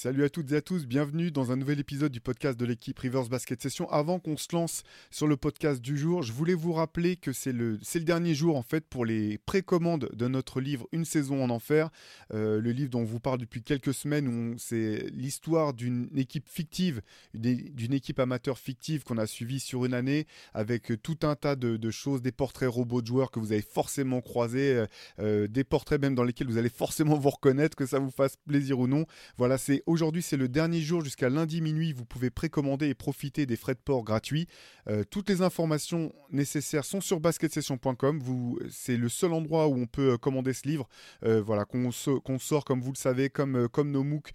Salut à toutes et à tous, bienvenue dans un nouvel épisode du podcast de l'équipe Rivers Basket Session. Avant qu'on se lance sur le podcast du jour, je voulais vous rappeler que c'est le, le dernier jour en fait pour les précommandes de notre livre Une saison en enfer, Euh, le livre dont on vous parle depuis quelques semaines c'est l'histoire d'une équipe fictive, d'une équipe amateur fictive qu'on a suivie sur une année avec tout un tas de, de choses, des portraits robots de joueurs que vous avez forcément croisés, euh, euh, des portraits même dans lesquels vous allez forcément vous reconnaître, que ça vous fasse plaisir ou non. Voilà, c'est aujourd'hui, c'est le dernier jour jusqu'à lundi minuit. Vous pouvez précommander et profiter des frais de port gratuits. Euh, toutes les informations nécessaires sont sur basketsession.com. Vous, c'est le seul endroit où on peut euh, commander ce livre. Euh, voilà, qu'on, sort, comme vous le savez, comme, nos MOOC,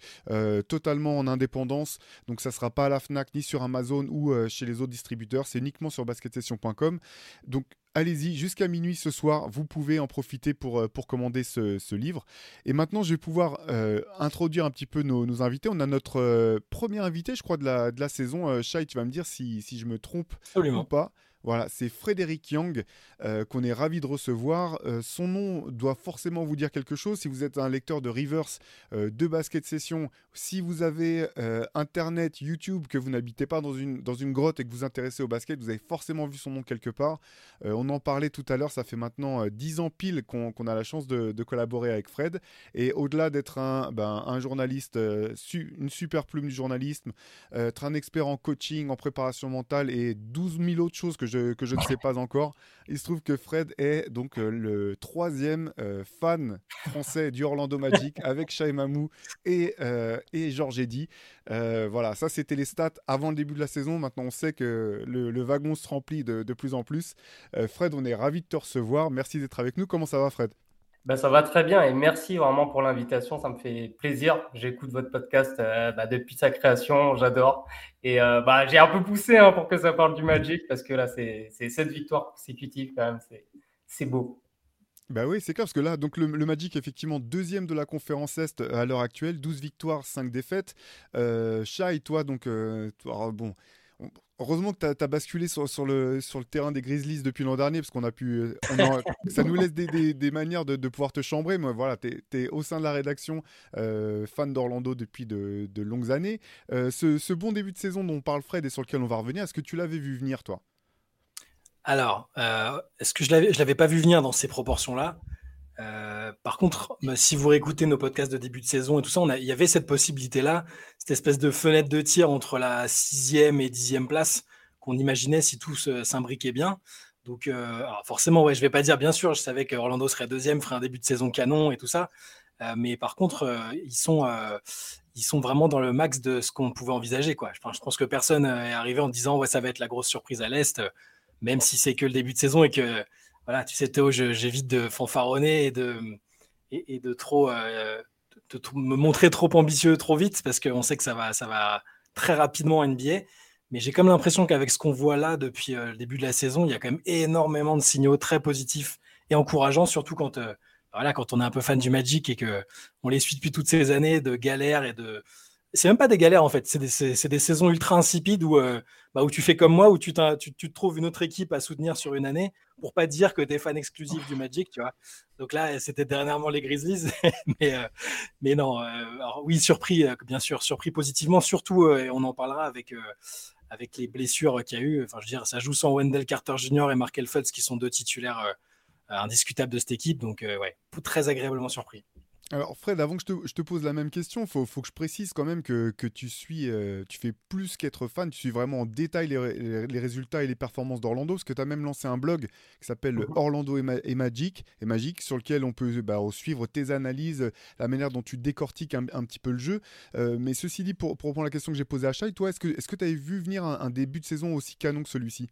totalement en indépendance. Donc, ça sera pas à la Fnac ni sur Amazon ou chez les autres distributeurs. C'est uniquement sur basketsession.com. Donc, allez-y, jusqu'à minuit ce soir, vous pouvez en profiter pour, euh, pour commander ce, ce livre. Et maintenant, je vais pouvoir euh, introduire un petit peu nos, nos invités. On a notre euh, premier invité, je crois, de la, de la saison. Shai, tu vas me dire si, si je me trompe ou pas. Voilà, c'est Frédéric Young euh, qu'on est ravi de recevoir. Euh, son nom doit forcément vous dire quelque chose. Si vous êtes un lecteur de Rivers, euh, de basket session, si vous avez Internet, YouTube, que vous n'habitez pas dans une, grotte et que vous vous intéressez au basket, vous avez forcément vu son nom quelque part. On en parlait tout à l'heure, ça fait maintenant euh, 10 ans pile qu'on a la chance de, collaborer avec Fred. Et au-delà d'être un, ben, un journaliste, une super plume du journalisme, être un expert en coaching, en préparation mentale et 12 000 autres choses que je, que je ne sais pas encore, il se trouve que Fred est donc euh, le troisième euh, fan français du Orlando Magic avec Shai Mamou et, euh, et Georges Eddy. Voilà, ça c'était les stats avant le début de la saison. Maintenant on sait que le, le wagon se remplit de, de plus en plus. Fred, on est ravi de te recevoir. Merci d'être avec nous. Comment ça va, Fred? Ben, ça va très bien et merci vraiment pour l'invitation. Ça me fait plaisir. J'écoute votre podcast euh, bah, depuis sa création. J'adore. Et euh, bah, j'ai un peu poussé hein, pour que ça parle du Magic parce que là, c'est sept victoires consécutives quand même. C'est- beau. Bah oui, c'est clair, parce que là, donc le, le Magic, effectivement, deuxième de la conférence Est euh, à l'heure actuelle, 12 victoires, 5 défaites. Euh, Shai, toi, donc, euh, bon, on- heureusement que tu as, basculé sur, le, terrain des Grizzlies depuis l'an dernier, parce qu'on a pu. euh, ça nous laisse des, manières de, pouvoir te chambrer. Moi, voilà, tu es, au sein de la rédaction, euh, fan d'Orlando depuis de, longues années. Euh, ce, bon début de saison dont parle Fred et sur lequel on va revenir, est-ce que tu l'avais vu venir, toi? Alors, est-ce que je je l'avais pas vu venir dans ces proportions-là? Euh, Par contre, bah, si vous réécoutez nos podcasts de début de saison et tout ça, il y avait cette possibilité-là, cette espèce de fenêtre de tir entre la sixième et dixième place qu'on imaginait si tout s'imbriquait bien. Donc, euh, forcément, ouais, je vais pas dire, bien sûr, je savais que Orlando serait deuxième, ferait un début de saison canon et tout ça. Euh, mais par contre, ils sont, ils sont vraiment dans le max de ce qu'on pouvait envisager, quoi. Je pense, que personne est arrivé en disant, ouais, ça va être la grosse surprise à l'est même si c'est que le début de saison et que, voilà, tu sais, Théo, j'évite de fanfaronner et de, et, de trop, euh, de me montrer trop ambitieux trop vite parce qu'on sait que ça va, ça va très rapidement en NBA. Mais j'ai comme l'impression qu'avec ce qu'on voit là depuis euh, le début de la saison, il y a quand même énormément de signaux très positifs et encourageants, surtout quand, euh, voilà, quand on est un peu fan du Magic et que on les suit depuis toutes ces années de galères et de. C'est même pas des galères en fait, c'est des, des saisons ultra insipides où, euh, bah, où tu fais comme moi, où tu, tu, tu trouves une autre équipe à soutenir sur une année pour pas dire que tu es fan exclusif du Magic, tu vois. Donc là, c'était dernièrement les Grizzlies, mais, euh, mais non, euh, alors oui, surpris, bien sûr, surpris positivement, surtout, et on en parlera avec, avec les blessures qu'il y a eu. Enfin, je veux dire, ça joue sans Wendell Carter Jr. et Markel Fultz qui sont deux titulaires indiscutables de cette équipe, donc ouais, très agréablement surpris. Alors Fred, avant que je te, je te pose la même question, il faut, faut que je précise quand même que, que tu suis, euh, tu fais plus qu'être fan, tu suis vraiment en détail les, ré- les- les résultats et les performances d'Orlando, parce que tu as même lancé un blog qui s'appelle Mhm. Orlando et, Ma- et Magic, et Magic, sur lequel on peut bah, suivre tes analyses, la manière dont tu décortiques un, un petit peu le jeu. Euh, mais ceci dit, pour, à la question que j'ai posée à Shai, toi, est-ce que tu avais vu venir un, un début de saison aussi canon que celui-ci?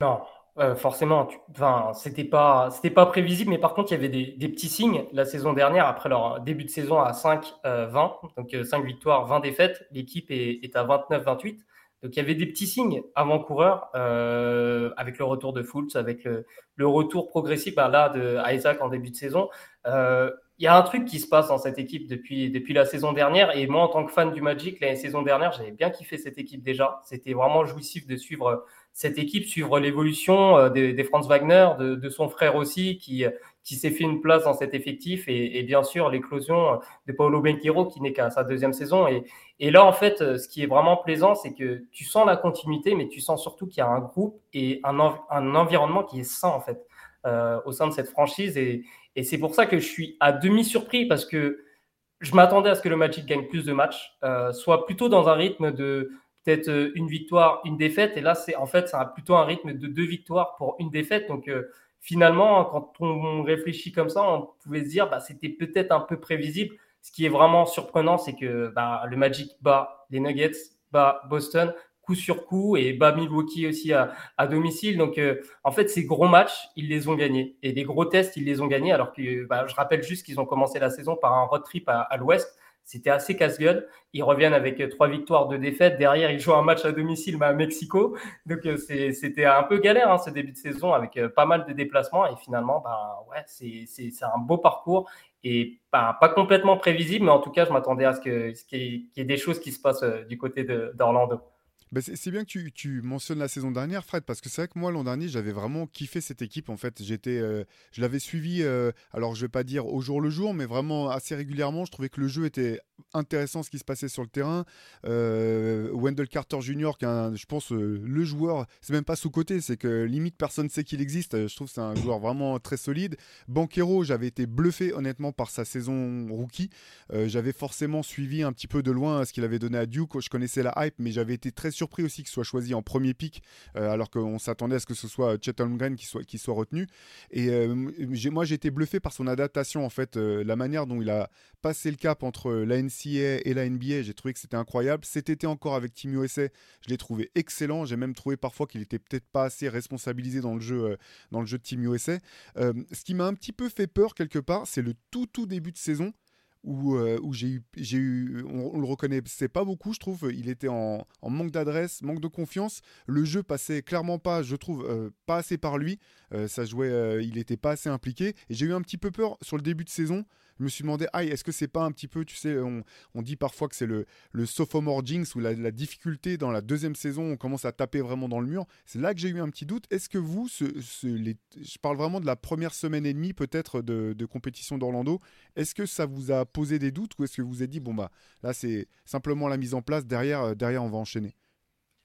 Non, euh, forcément, enfin, c'était pas, c'était pas prévisible, mais par contre, il y avait des, petits signes. La saison dernière, après leur début de saison à 5-20, donc 5 victoires, 20 défaites, l'équipe est, est à 29-28. Donc il y avait des petits signes avant-coureurs euh, avec le retour de Fultz, avec le, retour progressif bah, là de Isaac en début de saison. Euh, il y a un truc qui se passe dans cette équipe depuis, depuis la saison dernière. Et moi, en tant que fan du Magic, la saison dernière, j'avais bien kiffé cette équipe déjà. C'était vraiment jouissif de suivre cette équipe, suivre l'évolution euh, des, Franz Wagner, de, son frère aussi, qui, qui s'est fait une place dans cet effectif, et, bien sûr l'éclosion de Paolo Benquero, qui n'est qu'à sa deuxième saison. Et, et, là, en fait, ce qui est vraiment plaisant, c'est que tu sens la continuité, mais tu sens surtout qu'il y a un groupe et un, un environnement qui est sain, en fait, euh, au sein de cette franchise. Et, et c'est pour ça que je suis à demi surpris, parce que je m'attendais à ce que le Magic gagne plus de matchs, euh, soit plutôt dans un rythme de peut-être euh, une victoire, une défaite. Et là, c'est en fait, ça a plutôt un rythme de deux victoires pour une défaite. Donc, euh, finalement, quand on réfléchit comme ça, on pouvait se dire, bah, c'était peut-être un peu prévisible. Ce qui est vraiment surprenant, c'est que bah, le Magic bat les Nuggets, bat Boston, coup sur coup, et bat Milwaukee aussi à, domicile. Donc, euh, en fait, ces gros matchs, ils les ont gagnés. Et les gros tests, ils les ont gagnés. Alors que bah, je rappelle juste qu'ils ont commencé la saison par un road trip à l'ouest. C'était assez casse-gueule. Ils reviennent avec euh, trois victoires, de défaites. Derrière, ils jouent un match à domicile mais à Mexico. Donc, euh, c'était un peu galère hein, ce début de saison avec euh, pas mal de déplacements. Et finalement, bah, c'est un beau parcours et pas complètement prévisible, mais en tout cas, je m'attendais à ce qu'il y, ait des choses qui se passent du côté d'Orlando. Bah, c'est bien que tu, mentionnes la saison dernière, Fred, parce que c'est vrai que moi, l'an dernier, j'avais vraiment kiffé cette équipe. En fait, j'étais, euh, je l'avais suivi, euh, alors je vais pas dire au jour le jour, mais vraiment assez régulièrement. Je trouvais que le jeu était intéressant, ce qui se passait sur le terrain. Euh, Wendell Carter Jr., qui je pense, le joueur, c'est même pas sous-côté, c'est que limite personne ne sait qu'il existe. Je trouve que c'est un joueur vraiment très solide. Banquero, j'avais été bluffé honnêtement par sa saison rookie. j'avais forcément suivi un petit peu de loin ce qu'il avait donné à Duke. Je connaissais la hype, mais j'avais été très surpris aussi qu'il soit choisi en premier pic, euh, alors qu'on s'attendait à ce que ce soit Chet Holmgren qui soit, qui soit retenu. Et euh, moi, j'ai été bluffé par son adaptation, en fait, euh, la manière dont il a passé le cap entre la NCA et la NBA. J'ai trouvé que c'était incroyable. Cet été encore avec Team USA, je l'ai trouvé excellent. J'ai même trouvé parfois qu'il était peut-être pas assez responsabilisé dans le jeu, dans le jeu de Team USA. ce qui m'a un petit peu fait peur quelque part, c'est le tout tout début de saison où, euh, où j'ai eu, eu on, le reconnaissait pas beaucoup, je trouve. Il était en, manque d'adresse, manque de confiance. Le jeu passait clairement pas, je trouve, euh, pas assez par lui. Euh, ça jouait, il était pas assez impliqué. Et j'ai eu un petit peu peur sur le début de saison je me suis demandé, ah, est-ce que c'est pas un petit peu, tu sais, on, dit parfois que c'est le, le sophomore jinx ou la, difficulté dans la deuxième saison, on commence à taper vraiment dans le mur. C'est là que j'ai eu un petit doute. Est-ce que vous, ce, je parle vraiment de la première semaine et demie peut-être de, compétition d'Orlando, est-ce que ça vous a posé des doutes ou est-ce que vous vous êtes dit, bon, bah là, c'est simplement la mise en place, derrière, euh, derrière on va enchaîner?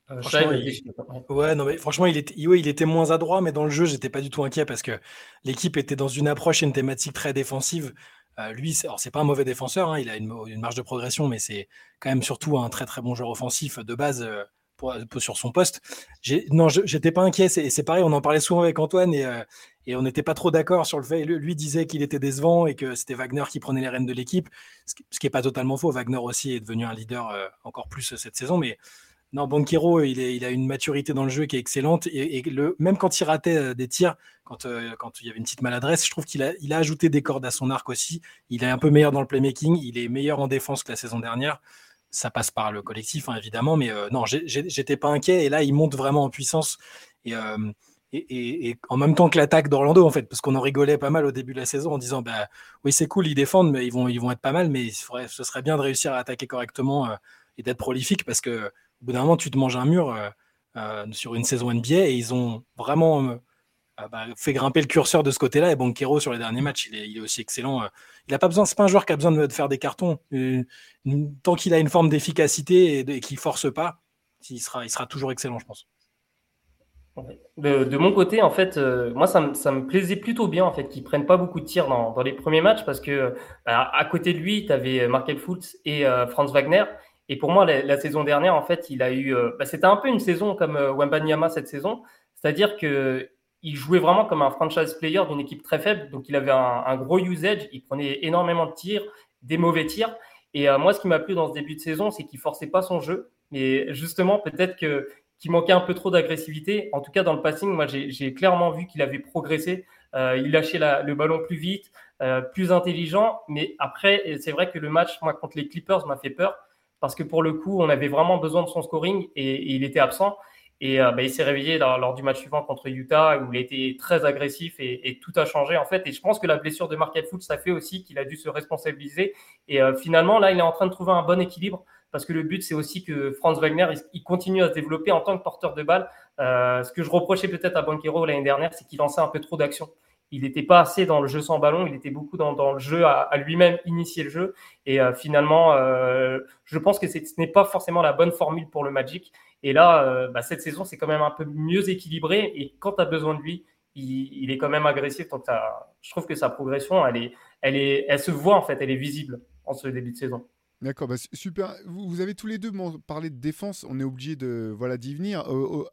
Euh, franchement, il... Ouais, non, mais franchement, il était, il était moins adroit, mais dans le jeu, j'étais pas du tout inquiet parce que l'équipe était dans une approche et une thématique très défensive. Euh, lui, c'est pas un mauvais défenseur, hein, il a une, marge de progression, mais c'est quand même surtout un très très bon joueur offensif de base euh, sur son poste. Non, j'étais pas inquiet. C'est pareil, on en parlait souvent avec Antoine et, euh, et on n'était pas trop d'accord sur le fait. Lui disait qu'il était décevant et que c'était Wagner qui prenait les rênes de l'équipe, ce qui n'est pas totalement faux. Wagner aussi est devenu un leader encore plus cette saison, mais non, Banquero, il, il, a une maturité dans le jeu qui est excellente. Et, même quand il ratait euh, des tirs, quand, euh, quand il y avait une petite maladresse, je trouve qu'il a, ajouté des cordes à son arc aussi. Il est un peu meilleur dans le playmaking. Il est meilleur en défense que la saison dernière. Ça passe par le collectif, hein, évidemment. Mais euh, non, j'étais pas inquiet. Et là, il monte vraiment en puissance. Et, et, en même temps que l'attaque d'Orlando, en fait, parce qu'on en rigolait pas mal au début de la saison en disant bah, oui, c'est cool, ils défendent, mais ils vont être pas mal. Mais ce serait bien de réussir à attaquer correctement et d'être prolifique parce que au bout d'un moment, tu te manges un mur euh, euh, sur une saison NBA et ils ont vraiment euh, bah, fait grimper le curseur de ce côté-là. Et Banquero, sur les derniers matchs, il est, aussi excellent. Il n'a pas besoin, c'est pas un joueur qui a besoin de, faire des cartons. tant qu'il a une forme d'efficacité et, qu'il force pas, il sera, toujours excellent, je pense. De, mon côté, en fait, moi, ça me, plaisait plutôt bien en fait qu'ils prennent pas beaucoup de tirs dans, les premiers matchs parce que à côté de lui, tu avais Markel Fultz et Franz Wagner et pour moi, la, saison dernière, en fait, il a eu. Euh, bah, c'était un peu une saison comme euh, Wembanyama cette saison, c'est-à-dire que il jouait vraiment comme un franchise player d'une équipe très faible, donc il avait un, gros usage, il prenait énormément de tirs, des mauvais tirs. Et euh, moi, ce qui m'a plu dans ce début de saison, c'est qu'il forçait pas son jeu, mais justement, peut-être que qu'il manquait un peu trop d'agressivité. En tout cas, dans le passing, moi, j'ai clairement vu qu'il avait progressé. il lâchait le ballon plus vite, plus intelligent. Mais après, c'est vrai que le match, moi, contre les Clippers, m'a fait peur parce que pour le coup, on avait vraiment besoin de son scoring et, il était absent. Et bah, il s'est réveillé lors, du match suivant contre Utah où il était très agressif et, tout a changé en fait. Et je pense que la blessure de Market Foot, ça fait aussi qu'il a dû se responsabiliser. Et finalement, là, il est en train de trouver un bon équilibre parce que le but, c'est aussi que Franz Wagner, il, continue à se développer en tant que porteur de balle. Euh, ce que je reprochais peut-être à Banquero l'année dernière, c'est qu'il lançait un peu trop d'actions. Il n'était pas assez dans le jeu sans ballon, il était beaucoup dans, le jeu à, lui-même initier le jeu. Et euh, finalement, euh, je pense que ce n'est pas forcément la bonne formule pour le Magic. Et là, bah, cette saison, c'est quand même un peu mieux équilibré. Et quand tu as besoin de lui, il, est quand même agressif. Je trouve que sa progression, elle, est, elle, est, elle se voit en fait, elle est visible en ce début de saison. D'accord, bah, super. Vous, avez tous les deux parlé de défense. On est obligé de voilà d'y venir.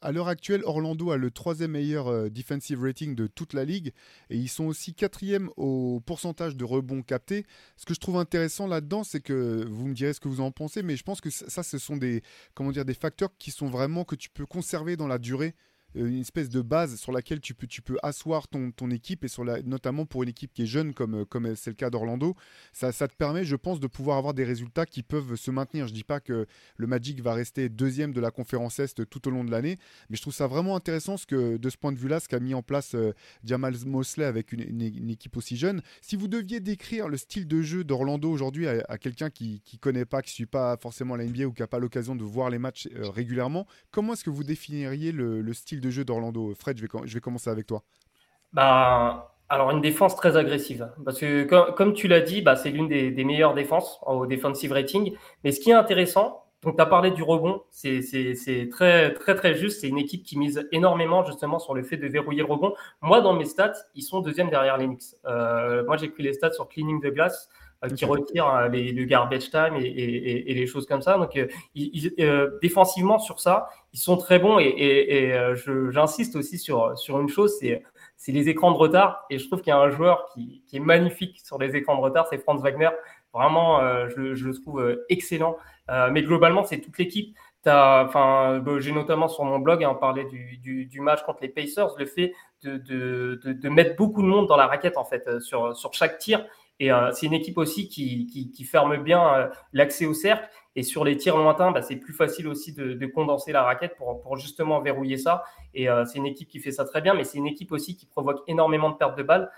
à l'heure actuelle, Orlando a le troisième meilleur euh, defensive rating de toute la ligue et ils sont aussi quatrième au pourcentage de rebonds captés. Ce que je trouve intéressant là-dedans, c'est que vous me direz ce que vous en pensez, mais je pense que ça, ce sont des comment dire des facteurs qui sont vraiment que tu peux conserver dans la durée. Euh, une espèce de base sur laquelle tu peux, tu peux asseoir ton, ton équipe, et sur la, notamment pour une équipe qui est jeune, comme, euh, comme c'est le cas d'Orlando, ça, ça, te permet, je pense, de pouvoir avoir des résultats qui peuvent se maintenir. Je ne dis pas que le Magic va rester deuxième de la conférence Est tout au long de l'année, mais je trouve ça vraiment intéressant ce que, de ce point de vue-là, ce qu'a mis en place euh, Jamal Mosley avec une, équipe aussi jeune. Si vous deviez décrire le style de jeu d'Orlando aujourd'hui à, quelqu'un qui ne connaît pas, qui ne suit pas forcément la NBA ou qui n'a pas l'occasion de voir les matchs régulièrement, comment est-ce que vous définiriez le, le style de jeu d'Orlando. Fred, je vais, je vais commencer avec toi. Bah, alors, une défense très agressive. Parce que, comme, tu l'as dit, bah, c'est l'une des, meilleures défenses au defensive rating. Mais ce qui est intéressant, donc tu as parlé du rebond, c'est très, très, très juste. C'est une équipe qui mise énormément justement sur le fait de verrouiller le rebond. Moi, dans mes stats, ils sont deuxième derrière les Knicks. Euh, moi, j'ai pris les stats sur cleaning the glass. Euh, qui retire euh, les, le garbage time et, les choses comme ça. Donc, euh, défensivement sur ça, ils sont très bons et, j'insiste aussi sur, sur une chose, c'est c'est les écrans de retard. Et je trouve qu'il y a un joueur qui, qui, est magnifique sur les écrans de retard, c'est Franz Wagner. Vraiment, je, je, le trouve excellent. mais globalement, c'est toute l'équipe. Enfin, j'ai notamment sur mon blog hein, parlé du, du, du, match contre les Pacers, le fait de, de, de, de, mettre beaucoup de monde dans la raquette en fait sur, sur chaque tir et euh, c'est une équipe aussi qui, ferme bien euh, l'accès au cercle. Et sur les tirs lointains, bah, c'est plus facile aussi de, condenser la raquette pour, justement verrouiller ça. Et euh, c'est une équipe qui fait ça très bien, mais c'est une équipe aussi qui provoque énormément de pertes de balles.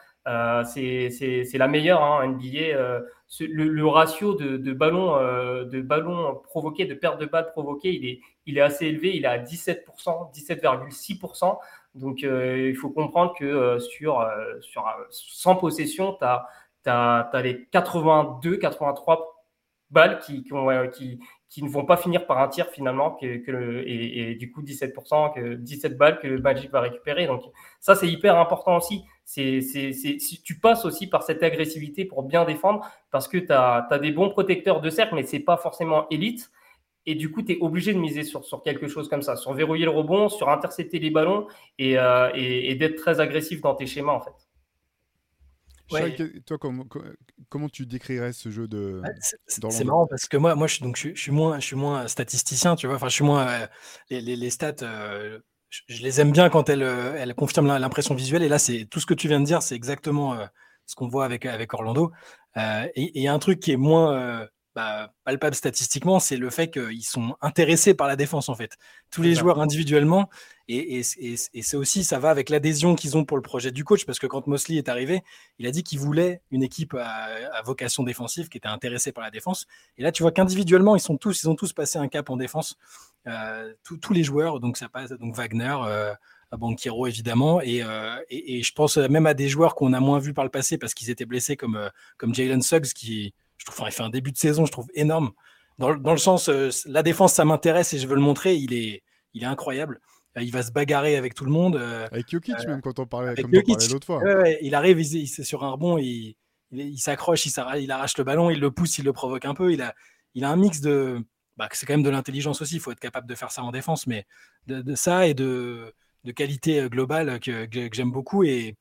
c'est la meilleure hein, NBA. Le, ratio de, ballons de ballons provoqués, de pertes de balles provoquées, il est, assez élevé. Il est à 17%, 17,6%. Donc il faut comprendre que sur, sur 100 possessions, tu as tu as, les 82, 83 balles qui, qui, ne vont pas finir par un tir finalement, et, du coup 17%, que 17 balles que le Magic va récupérer. Donc ça, c'est hyper important aussi. Tu passes aussi par cette agressivité pour bien défendre, parce que tu as, des bons protecteurs de cercle, mais c'est pas forcément élite. Et du coup, tu es obligé de miser sur, sur quelque chose comme ça, sur verrouiller le rebond, sur intercepter les ballons et, euh, et d'être très agressif dans tes schémas en fait toi, comment, tu décrirais ce jeu de C'est marrant parce que moi, moi, je suis donc je, suis moins, je suis moins statisticien, tu vois. Enfin, je suis moins euh, les, les, stats. Euh, je, les aime bien quand elles, euh, elles confirment l'impression visuelle. Et là, c'est tout ce que tu viens de dire, c'est exactement ce qu'on voit avec avec Orlando. et il y a un truc qui est moins bah, palpable statistiquement, c'est le fait qu'ils sont intéressés par la défense en fait. Tous les joueurs individuellement, et, c'est aussi, ça va avec l'adhésion qu'ils ont pour le projet du coach, parce que quand Mosley est arrivé, il a dit qu'il voulait une équipe à, vocation défensive qui était intéressée par la défense. Et là, tu vois qu'individuellement, ils sont tous, ils ont tous passé un cap en défense, euh, tous les joueurs. Donc ça passe, donc Wagner. Euh, Banquero évidemment euh, et, je pense même à des joueurs qu'on a moins vus par le passé parce qu'ils étaient blessés comme, euh, comme Jalen Suggs qui, je trouve, il fait un début de saison, je trouve énorme. Dans, le sens, euh, la défense, ça m'intéresse et je veux le montrer. Il est, il est incroyable. Euh, il va se bagarrer avec tout le monde. Euh, avec Jokic, même quand on parlait, l'autre fois. il arrive, il, est sur un rebond, il, il, s'accroche, il, il, arrache le ballon, il le pousse, il le provoque un peu. Il a, il a un mix de. Bah, c'est quand même de l'intelligence aussi, il faut être capable de faire ça en défense, mais de, ça et de, de qualité globale que, que j'aime beaucoup. Et,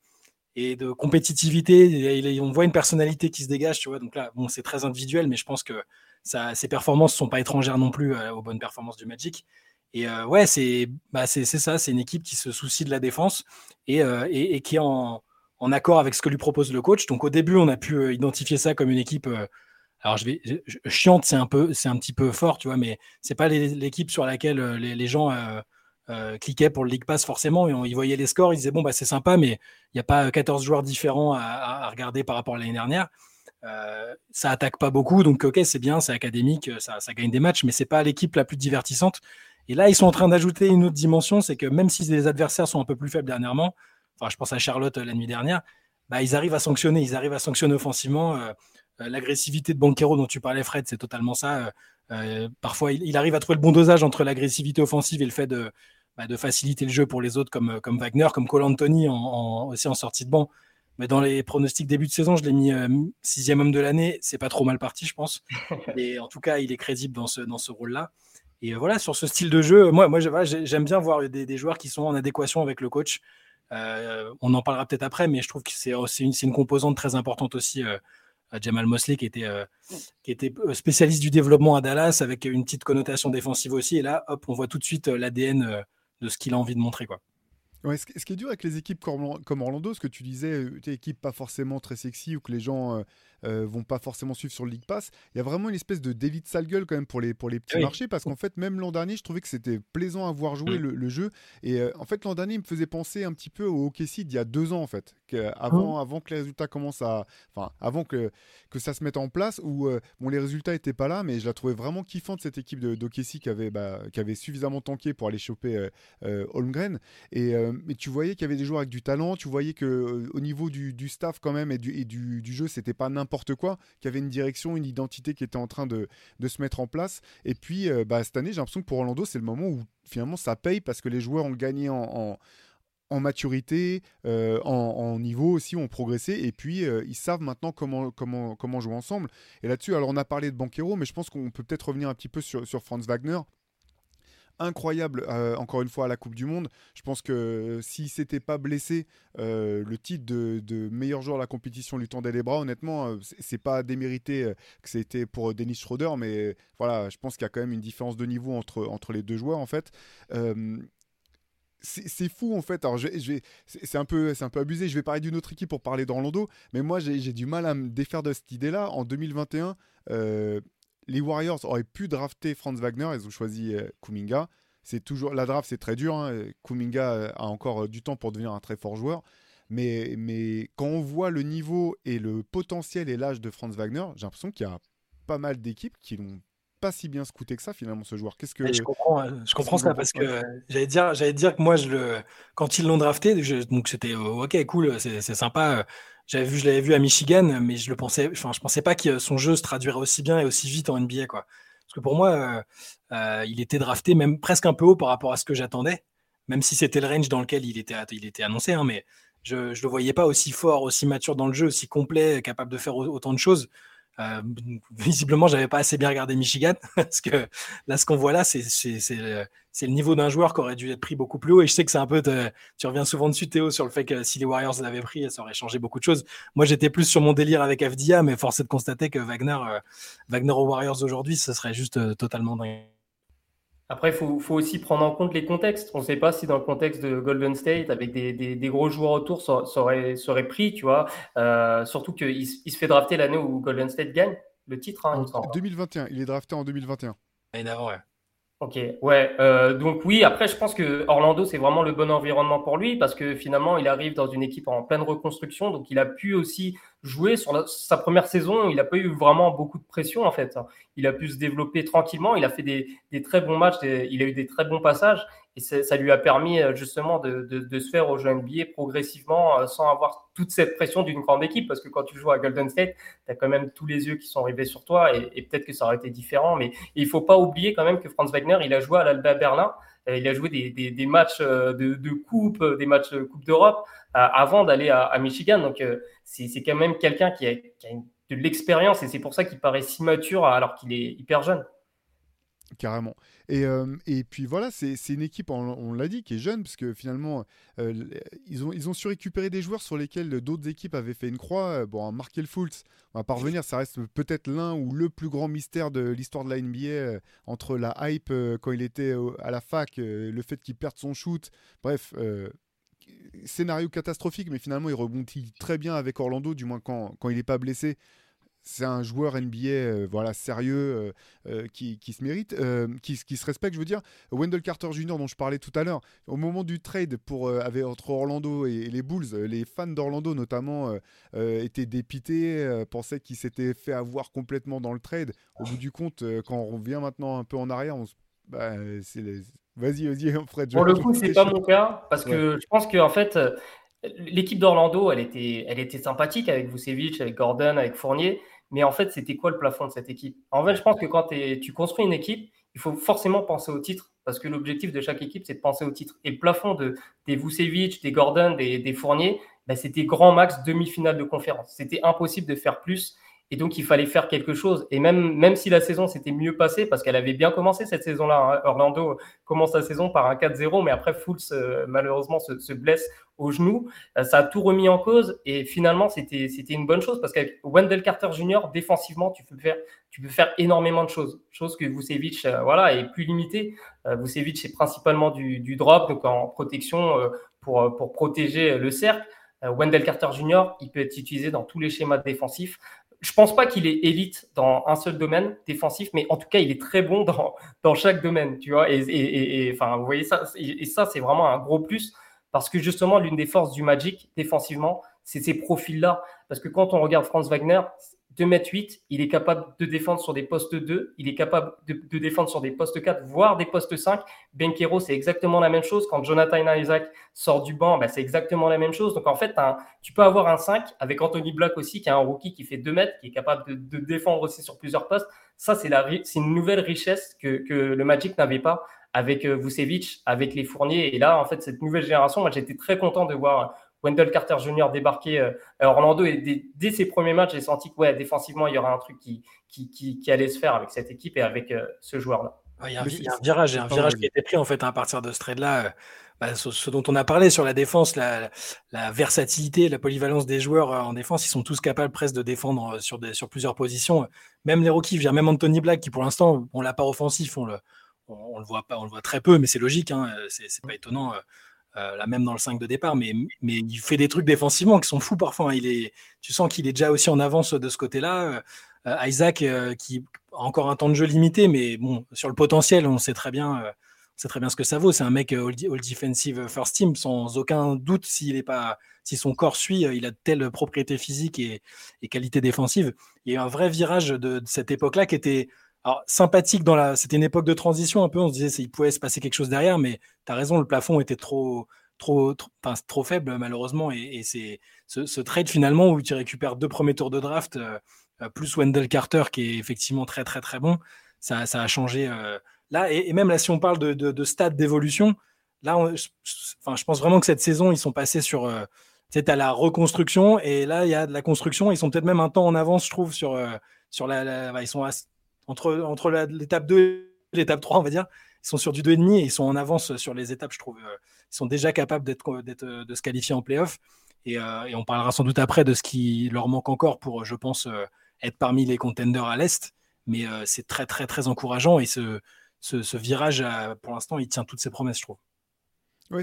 et de compétitivité. on voit une personnalité qui se dégage, tu vois. Donc là, bon, c'est très individuel, mais je pense que ça, ses performances ne sont pas étrangères non plus euh, aux bonnes performances du Magic. Et euh, ouais, c'est bah, ça, c'est une équipe qui se soucie de la défense et, euh, qui est en, accord avec ce que lui propose le coach. Donc au début, on a pu identifier ça comme une équipe alors je vais chiante, c'est un c'est un petit peu fort, tu vois, mais c'est pas l'équipe sur laquelle les, gens cliquaient pour le League Pass forcément. Et ils voyaient les scores, ils disaient bon bah c'est sympa, mais il n'y a pas 14 joueurs différents à, regarder par rapport à l'année dernière. ça attaque pas beaucoup, donc ok c'est bien, c'est académique, ça, gagne des matchs, mais c'est pas l'équipe la plus divertissante. Et là, ils sont en train d'ajouter une autre dimension, c'est que même si les adversaires sont un peu plus faibles dernièrement, enfin, je pense à Charlotte euh, la nuit dernière, bah, ils arrivent à sanctionner, ils arrivent à sanctionner offensivement. Euh, euh, l'agressivité de Banquero dont tu parlais, Fred, c'est totalement ça. parfois, il, arrive à trouver le bon dosage entre l'agressivité offensive et le fait de, bah, de, faciliter le jeu pour les autres comme, comme Wagner, comme Cole Anthony en, aussi en sortie de banc. Mais dans les pronostics début de saison, je l'ai mis sixième homme de l'année. C'est pas trop mal parti, je pense. Et en tout cas, il est crédible dans ce, dans ce rôle-là. Et voilà, sur ce style de jeu, moi, moi j'aime bien voir des, joueurs qui sont en adéquation avec le coach. Euh, on en parlera peut-être après, mais je trouve que c'est une, une, composante très importante aussi. Euh, Jamal Mosley, qui était, euh, qui était spécialiste du développement à Dallas, avec une petite connotation défensive aussi. Et là, hop, on voit tout de suite l'ADN de ce qu'il a envie de montrer. Quoi ce, qui est dur avec les équipes comme, Orlando, ce que tu disais, euh, équipe pas forcément très sexy ou que les gens euh, euh, vont pas forcément suivre sur le League Pass, il y a vraiment une espèce de David sale gueule quand même pour les, pour les petits marchés parce qu'en fait, même l'an dernier, je trouvais que c'était plaisant à voir jouer mm. le, jeu. Et en fait, l'an dernier, il me faisait penser un petit peu au hockey d'il y a deux ans en fait, avant, mm. avant que les résultats commencent à. Enfin, avant que, que ça se mette en place, où bon, les résultats étaient pas là, mais je la trouvais vraiment kiffante cette équipe de, qui, avait, bah, qui avait suffisamment tanké pour aller choper Holmgren. Et, mais tu voyais qu'il y avait des joueurs avec du talent, tu voyais que euh, au niveau du, staff quand même et du, et du, du jeu, c'était pas n'importe quoi, qu'il y avait une direction, une identité qui était en train de, de se mettre en place. Et puis euh, bah, cette année, j'ai l'impression que pour Orlando, c'est le moment où finalement ça paye parce que les joueurs ont gagné en, en maturité, euh, en, niveau aussi, ont progressé et puis ils savent maintenant comment, comment, comment jouer ensemble. Et là-dessus, alors on a parlé de Banquero, mais je pense qu'on peut peut-être revenir un petit peu sur, sur Franz Wagner incroyable, euh, encore une fois, à la Coupe du Monde. Je pense que s'il s'était pas blessé, euh, le titre de, meilleur joueur de la compétition lui tendait les bras. Honnêtement, euh, c'est pas démérité que c'était pour Dennis Schroeder, mais voilà, je pense qu'il y a quand même une différence de niveau entre, entre les deux joueurs, en fait c'est fou en fait. Alors, c'est un, peu, un peu abusé. Je vais parler d'une autre équipe pour parler d'Orlando, mais moi j'ai du mal à me défaire de cette idée-là. En 2021, les Warriors auraient pu drafter Franz Wagner, ils ont choisi euh, Kuminga. C'est toujours la draft, c'est très dur. Hein. Kuminga euh, a encore euh, du temps pour devenir un très fort joueur. Mais, mais quand on voit le niveau et le potentiel et l'âge de Franz Wagner, j'ai l'impression qu'il y a pas mal d'équipes qui l'ont pas si bien scouté que ça finalement ce joueur. Qu'est-ce que je comprends, je comprends ça parce que j'allais dire, j'allais dire que moi je le, quand ils l'ont drafté, donc c'était ok cool, c'est sympa. J'avais vu, je l'avais vu à Michigan, mais je le pensais, enfin, je pensais pas que son jeu se traduirait aussi bien et aussi vite en NBA, quoi. Parce que pour moi, euh, euh, il était drafté même presque un peu haut par rapport à ce que j'attendais, même si c'était le range dans lequel il était, il était annoncé, hein, mais je, ne le voyais pas aussi fort, aussi mature dans le jeu, aussi complet, capable de faire autant de choses. Euh, visiblement, j'avais pas assez bien regardé Michigan parce que là, ce qu'on voit là, c'est le niveau d'un joueur qui aurait dû être pris beaucoup plus haut. Et je sais que c'est un peu, tu reviens souvent dessus, Théo, sur le fait que si les Warriors l'avaient pris, ça aurait changé beaucoup de choses. Moi, j'étais plus sur mon délire avec FDA, mais force est de constater que Wagner, euh, Wagner aux Warriors aujourd'hui, ce serait juste euh, totalement dingue. Après, il faut, aussi prendre en compte les contextes. On ne sait pas si dans le contexte de Golden State, avec des, gros joueurs autour, ça, aurait, pris, tu vois. Euh, surtout qu'il il se fait drafter l'année où Golden State gagne le titre. Hein, en 2021, il est drafté en 2021. L'année d'avant, ouais. Ok, ouais. Euh, donc oui, après, je pense que Orlando, c'est vraiment le bon environnement pour lui parce que finalement, il arrive dans une équipe en pleine reconstruction, donc il a pu aussi jouer sur sa première saison. Il n'a pas eu vraiment beaucoup de pression en fait. Il a pu se développer tranquillement. Il a fait des, très bons matchs, il a eu des très bons passages et ça lui a permis euh, justement de, se faire au jeu NBA progressivement euh, sans avoir toute cette pression d'une grande équipe. Parce que quand tu joues à Golden State, tu as quand même tous les yeux qui sont rivés sur toi et, peut-être que ça aurait été différent. Mais il faut pas oublier quand même que Franz Wagner, il a joué à l'Alba Berlin. Euh, il a joué des, matchs de, coupe, des matchs Coupe d'Europe avant d'aller à, Michigan. Donc c'est quand même quelqu'un qui a, de l'expérience et c'est pour ça qu'il paraît si mature alors qu'il est hyper jeune. Carrément. Et, euh, puis voilà, c'est une équipe, on, l'a dit, qui est jeune, parce que finalement, euh, ils, ont, ils ont su récupérer des joueurs sur lesquels d'autres équipes avaient fait une croix. Euh, bon, Markel Fultz, on va pas revenir, ça reste peut-être l'un ou le plus grand mystère de l'histoire de la NBA, entre la hype quand il était à la fac, le fait qu'il perde son shoot. Bref, scénario catastrophique, mais finalement, il rebondit très bien avec Orlando, du moins quand, quand il n'est pas blessé c'est un joueur NBA euh, voilà, sérieux qui, qui, se mérite, qui, qui, se respecte, je veux dire. Wendell Carter Jr., dont je parlais tout à l'heure, au moment du trade pour, avec, entre Orlando et, les Bulls, les fans d'Orlando notamment étaient dépités, pensaient qu'il s'était fait avoir complètement dans le trade. Au bout du compte, quand on revient maintenant un peu en arrière, on bah, c'est Vas-y, vas-y, Fred. Pour le coup, c'est pas mon cas, parce que je pense qu'en fait, l'équipe d'Orlando, elle était, elle était sympathique avec Vucevic, avec Gordon, avec Fournier, mais en fait, c'était quoi le plafond de cette équipe? En fait, je pense que quand tu construis une équipe, il faut forcément penser au titre, parce que l'objectif de chaque équipe, c'est de penser au titre. Et le plafond de, des Vucevic, des Gordon, des, des Fournier, ben, c'était grand max demi-finale de conférence. C'était impossible de faire plus. Et donc, il fallait faire quelque chose. Et même, même si la saison s'était mieux passée, parce qu'elle avait bien commencé cette saison-là, hein, Orlando commence la saison par un 4-0, mais après, Fultz, malheureusement, se, blesse au genou. Euh, ça a tout remis en cause. Et finalement, c'était une bonne chose, parce qu'avec Wendell Carter Jr., défensivement, tu peux faire, tu peux faire énormément de choses. Chose que Vucevic euh, voilà, est plus limité. Euh, Vucevic, c'est principalement du, du, drop, donc en protection pour, pour protéger le cercle. Wendell Carter Jr., il peut être utilisé dans tous les schémas défensifs je pense pas qu'il est élite dans un seul domaine défensif, mais en tout cas, il est très bon dans, dans chaque domaine, tu vois. Et, enfin, vous voyez ça, et, ça, c'est vraiment un gros plus parce que justement, l'une des forces du Magic défensivement, c'est ces profils-là. Parce que quand on regarde Franz Wagner, 2m8, il est capable de défendre sur des postes 2, il est capable de, défendre sur des postes 4, voire des postes 5. Benkero, c'est exactement la même chose. Quand Jonathan Isaac sort du banc, ben, c'est exactement la même chose. Donc en fait, tu peux avoir un 5 avec Anthony Black aussi, qui est un rookie qui fait 2 mètres, qui est capable de, défendre aussi sur plusieurs postes. Ça, c'est une nouvelle richesse que, le Magic n'avait pas avec euh, Vucevic, avec les Fourniers. Et là, en fait, cette nouvelle génération, moi, j'étais très content de voir Wendell Carter Jr. débarqué euh, à Orlando et dès, ses premiers matchs, j'ai senti que ouais, défensivement, il y aura un truc qui, qui, allait se faire avec cette équipe et avec euh, ce joueur-là. Il y, a un, virage, un virage qui a été pris en fait à partir de ce trade-là. Euh, bah, ce, dont on a parlé sur la défense, la, versatilité, la polyvalence des joueurs en défense, ils sont tous capables presque de défendre sur, des, sur plusieurs positions. Même les rookies, même Anthony Black, qui pour l'instant, on l'a pas offensif, on le, on, le voit pas, on le voit très peu, mais c'est logique, hein, c'est pas étonnant. Euh, là même dans le 5 de départ, mais, mais il fait des trucs défensivement qui sont fous parfois. Hein. Il est, tu sens qu'il est déjà aussi en avance de ce côté-là. Euh, Isaac, euh, qui a encore un temps de jeu limité, mais bon, sur le potentiel, on sait très bien, sait très bien ce que ça vaut. C'est un mec all, defensive first team, sans aucun doute s'il est pas, si son corps suit, il a de telles propriétés physiques et, et qualités défensives. Il y a un vrai virage de cette époque-là qui était alors, sympathique dans la. C'était une époque de transition un peu. On se disait qu'il pouvait se passer quelque chose derrière, mais tu as raison, le plafond était trop, trop, trop, faible, malheureusement. Et, c'est ce, trade finalement où tu récupères deux premiers tours de draft, euh, euh, plus Wendell Carter qui est effectivement très, très, très bon. Ça, a changé. Euh, là, et, même là, si on parle de, de, stade d'évolution, là, je, enfin, je pense vraiment que cette saison, ils sont passés sur. tu à la reconstruction et là, il y a de la construction. Ils sont peut-être même un temps en avance, je trouve, sur, sur la. ils sont entre, l'étape 2 et l'étape 3, on va dire. Ils sont sur du 2,5 et ils sont en avance sur les étapes, je trouve. Euh, ils sont déjà capables d'être, euh, de se qualifier en playoff. Et, euh, et, on parlera sans doute après de ce qui leur manque encore pour, je pense, être parmi les contenders à l'Est. Mais c'est très, très, très encourageant. Et ce, virage, pour l'instant, il tient toutes ses promesses, je trouve. Ouais,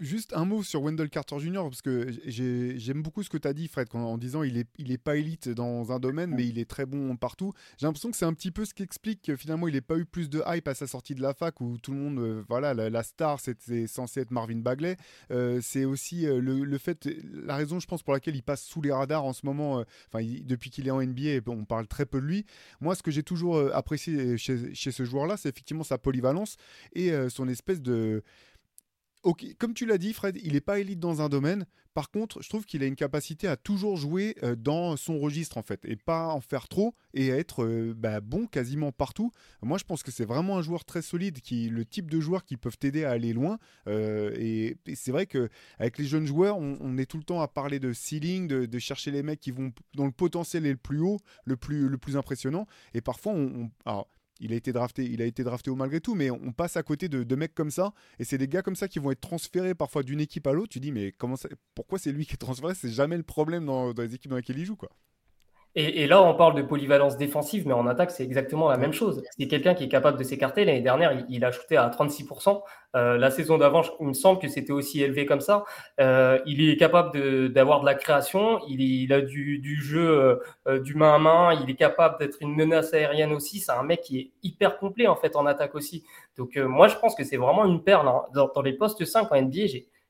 juste un mot sur Wendell Carter Jr. parce que j'aime beaucoup ce que tu as dit, Fred, en, disant il est, il est pas élite dans un domaine, mais il est très bon partout. J'ai l'impression que c'est un petit peu ce qui explique que finalement il n'ait pas eu plus de hype à sa sortie de la fac où tout le monde, euh, voilà, la, star c'était censé être Marvin Bagley. Euh, c'est aussi euh, le, fait, la raison, je pense, pour laquelle il passe sous les radars en ce moment. Enfin, depuis qu'il est en NBA, on parle très peu de lui. Moi, ce que j'ai toujours apprécié chez ce joueur-là, c'est effectivement sa polyvalence et son espèce de Ok, comme tu l'as dit, Fred, il n'est pas élite dans un domaine. Par contre, je trouve qu'il a une capacité à toujours jouer euh, dans son registre, en fait, et pas en faire trop et être euh, bah, bon quasiment partout. Moi, je pense que c'est vraiment un joueur très solide, qui le type de joueur qui peuvent t'aider à aller loin. Euh, et, c'est vrai qu'avec les jeunes joueurs, on, est tout le temps à parler de ceiling, de, chercher les mecs qui vont dont le potentiel est le plus haut, le plus, le plus impressionnant. Et parfois, on, il a été drafté, il a été drafté au malgré tout, mais on passe à côté de, mecs comme ça, et c'est des gars comme ça qui vont être transférés parfois d'une équipe à l'autre. Tu dis, mais pourquoi c'est lui qui est transféré? C'est jamais le problème dans, les équipes dans lesquelles il joue, quoi. Et, là, on parle de polyvalence défensive, mais en attaque, c'est exactement la même chose. C'est quelqu'un qui est capable de s'écarter. L'année dernière, il, a shooté à 36%. Euh, la saison d'avant, il me semble que c'était aussi élevé comme ça. Euh, il est capable d'avoir de, la création. Il, a du, jeu euh, du main à main. Il est capable d'être une menace aérienne aussi. C'est un mec qui est hyper complet en fait en attaque aussi. Donc moi, je pense que c'est vraiment une perle. Hein. Dans, dans, les postes 5 en NBA,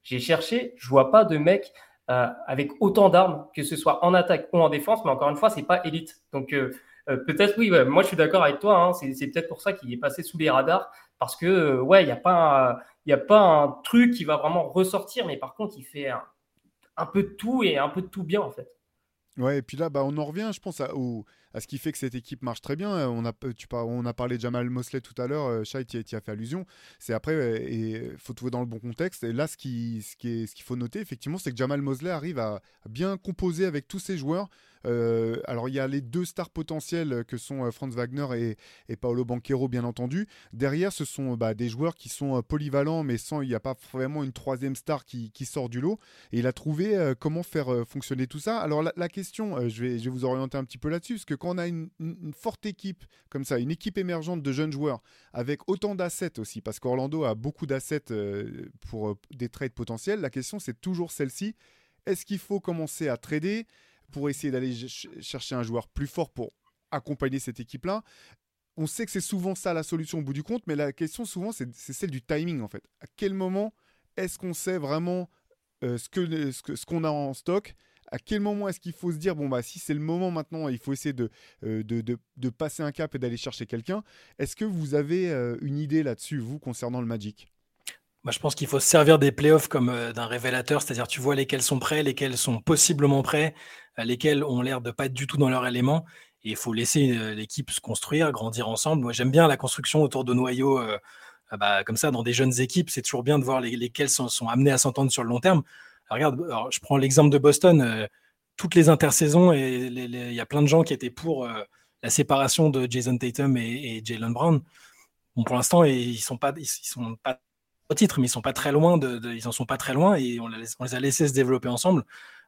j'ai cherché. Je vois pas de mec euh, avec autant d'armes, que ce soit en attaque ou en défense, mais encore une fois, c'est pas élite. Donc euh, euh, peut-être oui, moi je suis d'accord avec toi, hein, c'est peut-être pour ça qu'il est passé sous les radars, parce que ouais, il n'y a, pas un, a pas un truc qui va vraiment ressortir, mais par contre, il fait un, peu de tout et un peu de tout bien en fait. Ouais, et puis là, bah, on en revient, je pense, à, au, à ce qui fait que cette équipe marche très bien. On a, tu, on a parlé de Jamal Mosley tout à l'heure, Shai tu y, a fait allusion. C'est après, il faut trouver dans le bon contexte. Et là, ce qu'il ce qui ce qu'il faut noter, effectivement, c'est que Jamal Mosley arrive à, bien composer avec tous ses joueurs. Euh, alors il y a les deux stars potentiels que sont euh, Franz Wagner et, Paolo Banquero bien entendu. Derrière ce sont bah, des joueurs qui sont euh, polyvalents mais sans il n'y a pas vraiment une troisième star qui, sort du lot. Et il a trouvé comment faire fonctionner tout ça. Alors la, question, je, vais, je vais vous orienter un petit peu là-dessus, parce que quand on a une, forte équipe comme ça, une équipe émergente de jeunes joueurs avec autant d'assets aussi, parce qu'Orlando a beaucoup d'assets pour des trades potentiels, la question c'est toujours celle-ci. Est-ce qu'il faut commencer à trader? Pour essayer d'aller chercher un joueur plus fort pour accompagner cette équipe-là. On sait que c'est souvent ça la solution au bout du compte, mais la question souvent, c'est celle du timing en fait. À quel moment est-ce qu'on sait vraiment euh, ce qu'on ce qu'on a en stock? À quel moment est-ce qu'il faut se dire, bon, bah, si c'est le moment maintenant, il faut essayer de, euh, de, de, passer un cap et d'aller chercher quelqu'un Est-ce que vous avez euh, une idée là-dessus, vous, concernant le Magic? Je pense qu'il faut se servir des playoffs comme euh, d'un révélateur, c'est-à-dire tu vois lesquels sont prêts, lesquels sont possiblement prêts, euh, lesquels ont l'air de pas être du tout dans leur élément. Et il faut laisser euh, l'équipe se construire, grandir ensemble. Moi, j'aime bien la construction autour de noyaux ah bah, comme ça dans des jeunes équipes. C'est toujours bien de voir lesquels sont, amenés à s'entendre sur le long terme. regarde, je prends l'exemple de Boston. toutes les intersaisons, il y a plein de gens qui étaient pour la séparation de Jason Tatum et, Jalen Brown. Bon, pour l'instant, ils sont pas, ils sont pas titre, mais ils sont pas très loin ils en sont pas très loin et on, les a laissés se développer ensemble.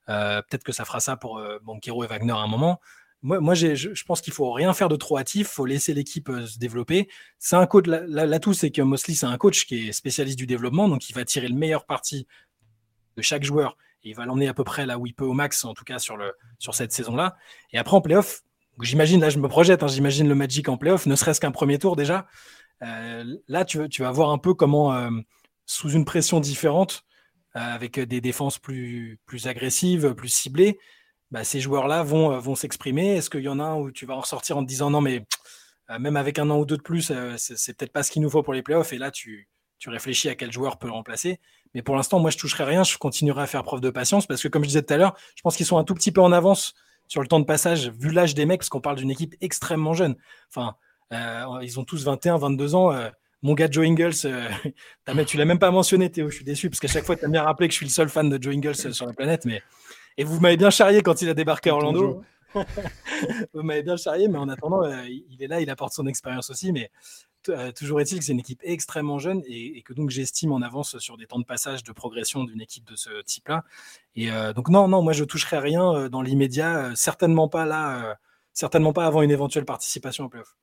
Euh, peut-être que ça fera ça pour euh, Banquero et Wagner à un moment. Moi, moi je, pense qu'il faut rien faire de trop hâtif, faut laisser l'équipe euh, se développer. C'est un coach. L'atout, c'est que Mosley, c'est un coach qui est spécialiste du développement, donc il va tirer le meilleur parti de chaque joueur et il va l'emmener à peu près là où il peut au max, en tout cas sur, sur cette saison-là. Et après en playoff, j'imagine, là je me projette, hein, j'imagine le Magic en playoff, ne serait-ce qu'un premier tour déjà. Euh, là, tu, vas voir un peu comment, euh, sous une pression différente, euh, avec des défenses plus, agressives, plus ciblées, bah, ces joueurs-là vont, s'exprimer. Est-ce qu'il y en a un où tu vas en ressortir en te disant non, mais même avec un an ou deux de plus, c'est peut-être pas ce qu'il nous faut pour les playoffs. Et là, tu, tu réfléchis à quel joueur peut le remplacer. Mais pour l'instant, moi, je toucherai rien. Je continuerai à faire preuve de patience parce que, comme je disais tout à l'heure, je pense qu'ils sont un tout petit peu en avance sur le temps de passage, vu l'âge des mecs, parce qu'on parle d'une équipe extrêmement jeune. Enfin, ils ont tous 21, 22 ans. Euh, mon gars Joe Ingles, euh, tu l'as même pas mentionné, Théo. Je suis déçu parce qu'à chaque fois, tu as bien rappelé que je suis le seul fan de Joe Ingles sur la planète. Mais... Et vous m'avez bien charrié quand il a débarqué à Orlando. vous m'avez bien charrié, mais en attendant, il est là, il apporte son expérience aussi. Mais toujours est-il que c'est une équipe extrêmement jeune et, que donc j'estime en avance sur des temps de passage de progression d'une équipe de ce type-là. Et donc non, non, moi je toucherai rien dans l'immédiat, certainement pas là, certainement pas avant une éventuelle participation au playoff.